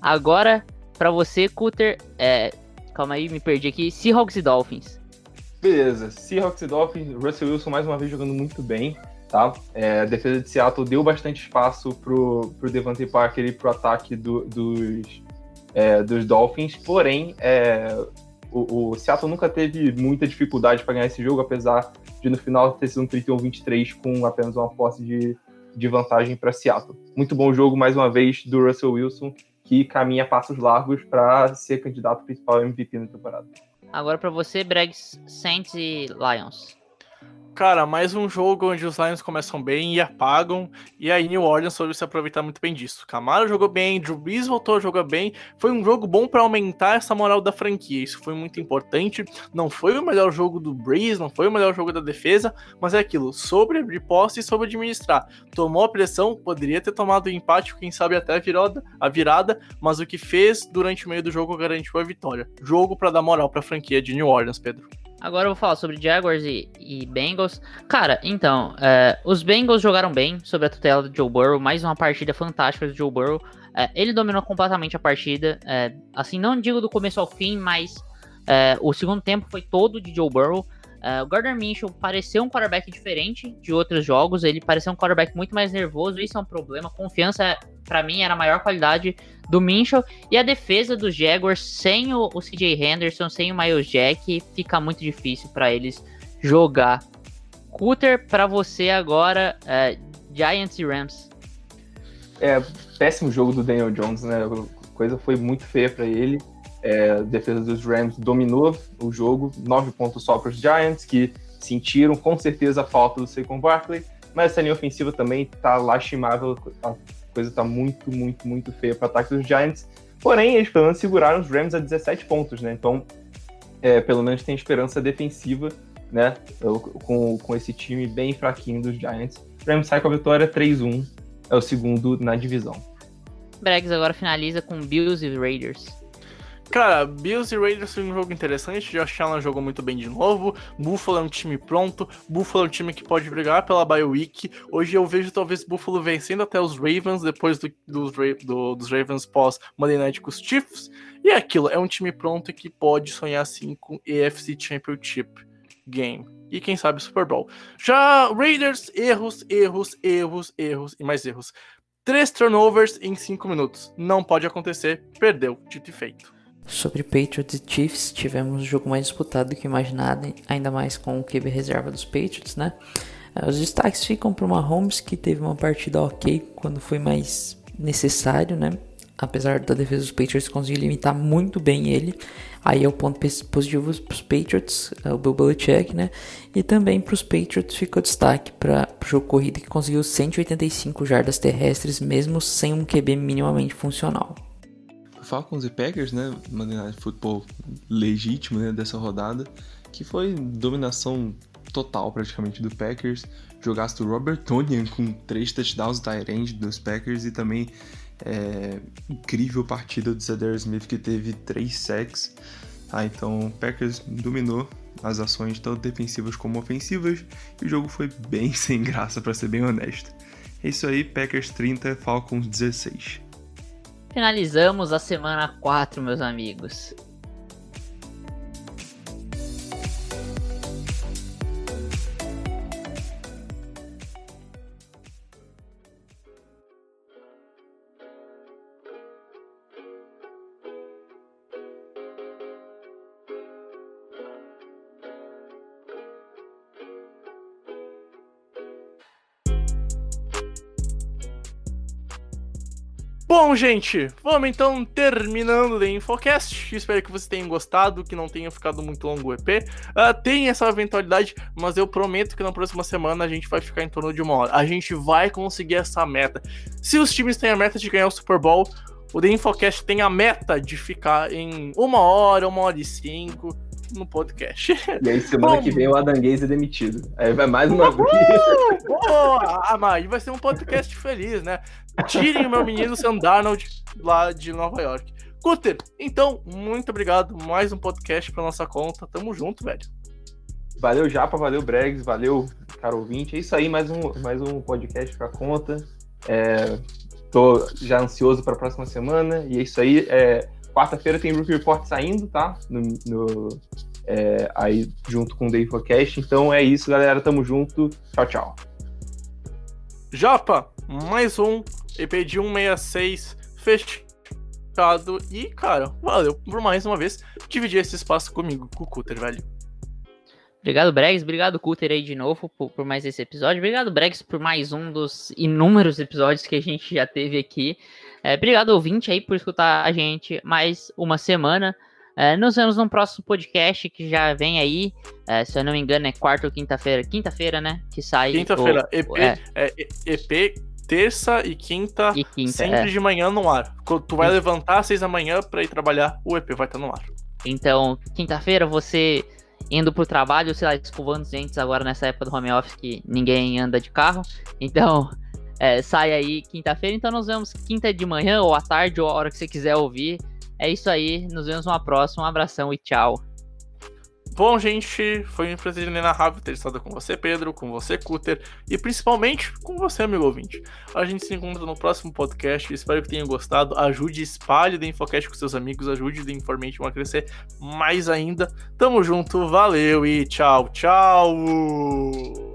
Speaker 3: Agora, para você, Cutter, é... calma aí, me perdi aqui. Seahawks e Dolphins.
Speaker 4: Beleza, Seahawks e Dolphins, Russell Wilson mais uma vez jogando muito bem, tá? É, a defesa de Seattle deu bastante espaço pro, pro Devante Parker e pro ataque do, dos, é, dos Dolphins, porém, é, o, o, Seattle nunca teve muita dificuldade para ganhar esse jogo, apesar de no final ter sido um 31-23 com apenas uma posse de, de vantagem para Seattle. Muito bom jogo, mais uma vez, do Russell Wilson, que caminha passos largos para ser candidato principal MVP na temporada.
Speaker 3: Agora para você, Bregs, Saints e Lions.
Speaker 2: Cara, mais um jogo onde os Lions começam bem e apagam, e aí New Orleans soube se aproveitar muito bem disso. Camaro jogou bem, Drew Brees voltou a jogar bem, foi um jogo bom para aumentar essa moral da franquia, isso foi muito importante. Não foi o melhor jogo do Brees, não foi o melhor jogo da defesa, mas é aquilo, sobre abrir posse e sobre administrar. Tomou a pressão, poderia ter tomado o empate, quem sabe até a virada, a virada, mas o que fez durante o meio do jogo garantiu a vitória. Jogo para dar moral para a franquia de New Orleans, Pedro.
Speaker 3: Agora eu vou falar sobre Jaguars e, e Bengals. Cara, então, é, os Bengals jogaram bem sob a tutela do Joe Burrow. Mais uma partida fantástica do Joe Burrow. É, ele dominou completamente a partida. É, assim, não digo do começo ao fim, mas é, o segundo tempo foi todo de Joe Burrow. Uh, o Gardner Minshew pareceu um quarterback diferente de outros jogos, ele pareceu um quarterback muito mais nervoso, isso é um problema. Confiança, para mim, era a maior qualidade do Minshew. E a defesa dos Jaguars, sem o, o CJ Henderson, sem o Miles Jack, fica muito difícil para eles jogar. Cutter, para você agora, uh, Giants e Rams.
Speaker 4: É, péssimo jogo do Daniel Jones, né? A coisa foi muito feia para ele. É, a defesa dos Rams dominou o jogo, nove pontos só para os Giants, que sentiram com certeza a falta do Saquon Barkley, mas essa linha ofensiva também está lastimável, coisa está muito, muito, muito feia para ataque dos Giants. Porém, eles pelo menos seguraram os Rams a 17 pontos, né? Então, é, pelo menos tem esperança defensiva, né? Com, com esse time bem fraquinho dos Giants. O Rams sai com a vitória 3-1, é o segundo na divisão.
Speaker 3: Bregs agora finaliza com Bills e Raiders.
Speaker 2: Cara, Bills e Raiders foi um jogo interessante. Josh Allen jogou muito bem de novo. Buffalo é um time pronto. Buffalo é um time que pode brigar pela bye week. Hoje eu vejo talvez Buffalo vencendo até os Ravens depois do, do, do, dos Ravens pós Monday Night com os Chiefs. E é aquilo, é um time pronto que pode sonhar sim com AFC Championship Game. E quem sabe Super Bowl. Já Raiders, erros, erros, erros, erros e mais erros. Três turnovers em cinco minutos. Não pode acontecer. Perdeu, dito e feito.
Speaker 5: Sobre Patriots e Chiefs, tivemos um jogo mais disputado do que imaginado, ainda mais com o QB reserva dos Patriots, né? Eh, os destaques ficam para o Mahomes, que teve uma partida ok quando foi mais necessário, né? apesar da defesa dos Patriots conseguir limitar muito bem ele. Aí é o ponto positivo para os Patriots, é o Bill Belichick, né? E também para os Patriots ficou destaque para o jogo corrido que conseguiu 185 jardas terrestres, mesmo sem um QB minimamente funcional.
Speaker 6: Falcons e Packers, né? Monday Football legítimo né, dessa rodada, que foi dominação total praticamente do Packers. Jogasse o Robert Tonian com três touchdowns tight end dos Packers e também é, incrível partida do Cedar Smith que teve três sacks. Ah, então o Packers dominou as ações tanto defensivas como ofensivas e o jogo foi bem sem graça para ser bem honesto. É isso aí, Packers 30, Falcons 16.
Speaker 3: Finalizamos a semana 4, meus amigos.
Speaker 2: Bom, gente, vamos então terminando o Infocast. Espero que vocês tenham gostado, que não tenha ficado muito longo o EP. Uh, ah, tem essa eventualidade, mas eu prometo que na próxima semana a gente vai ficar em torno de uma hora. A gente vai conseguir essa meta. Se os times têm a meta de ganhar o Super Bowl, o The Infocast tem a meta de ficar em uma hora, uma hora e cinco no podcast.
Speaker 4: E aí, semana Bom, que vem, o Adanguês é demitido. Aí vai mais uma vez.
Speaker 2: Boa! Ah, mas vai ser um podcast feliz, né? Tirem o meu menino Sam Darnold lá de Nova York. Cutter, então, muito obrigado. Mais um podcast pra nossa conta. Tamo junto, velho.
Speaker 4: Valeu, Japa, valeu, Bregs, valeu, caro ouvinte. É isso aí, mais um, mais um podcast pra conta. É, tô já ansioso para a próxima semana. E é isso aí. É, Quarta-feira tem Rookie Report saindo, tá? No, no é, aí junto com o Day Forecast. Então é isso, galera. Tamo junto. Tchau, tchau.
Speaker 2: Japa, mais um EP de 166 fechado. E, cara, valeu por mais uma vez dividir esse espaço comigo, com o Cutter, velho.
Speaker 3: Obrigado, Bregs. Obrigado, Cutter, aí de novo por, por, mais esse episódio. Obrigado, Bregs, por mais um dos inúmeros episódios que a gente já teve aqui. É, obrigado, ouvinte, aí, por escutar a gente mais uma semana. É, nos vemos no próximo podcast que já vem aí. É, se eu não me engano, é quarta ou quinta-feira. Quinta-feira, né? Que sai.
Speaker 2: Quinta-feira. EP, é. é EP, terça e quinta, e quinta sempre é. de manhã no ar. Tu vai levantar às seis da manhã pra ir trabalhar, o EP vai estar no ar.
Speaker 3: Então, quinta-feira você indo pro trabalho, sei lá, escovando os dentes agora nessa época do home office que ninguém anda de carro. Então, é, sai aí quinta-feira. Então nos vemos quinta de manhã, ou à tarde, ou a hora que você quiser ouvir. É isso aí, nos vemos numa próxima. Um abração e tchau.
Speaker 2: Bom, gente, foi um prazer inenarrável ter estado com você, Pedro, com você, Cutter, e principalmente com você, amigo ouvinte. A gente se encontra no próximo podcast, espero que tenham gostado. Ajude, espalhe o Infocast com seus amigos, ajude o Information a crescer mais ainda. Tamo junto, valeu e tchau, tchau!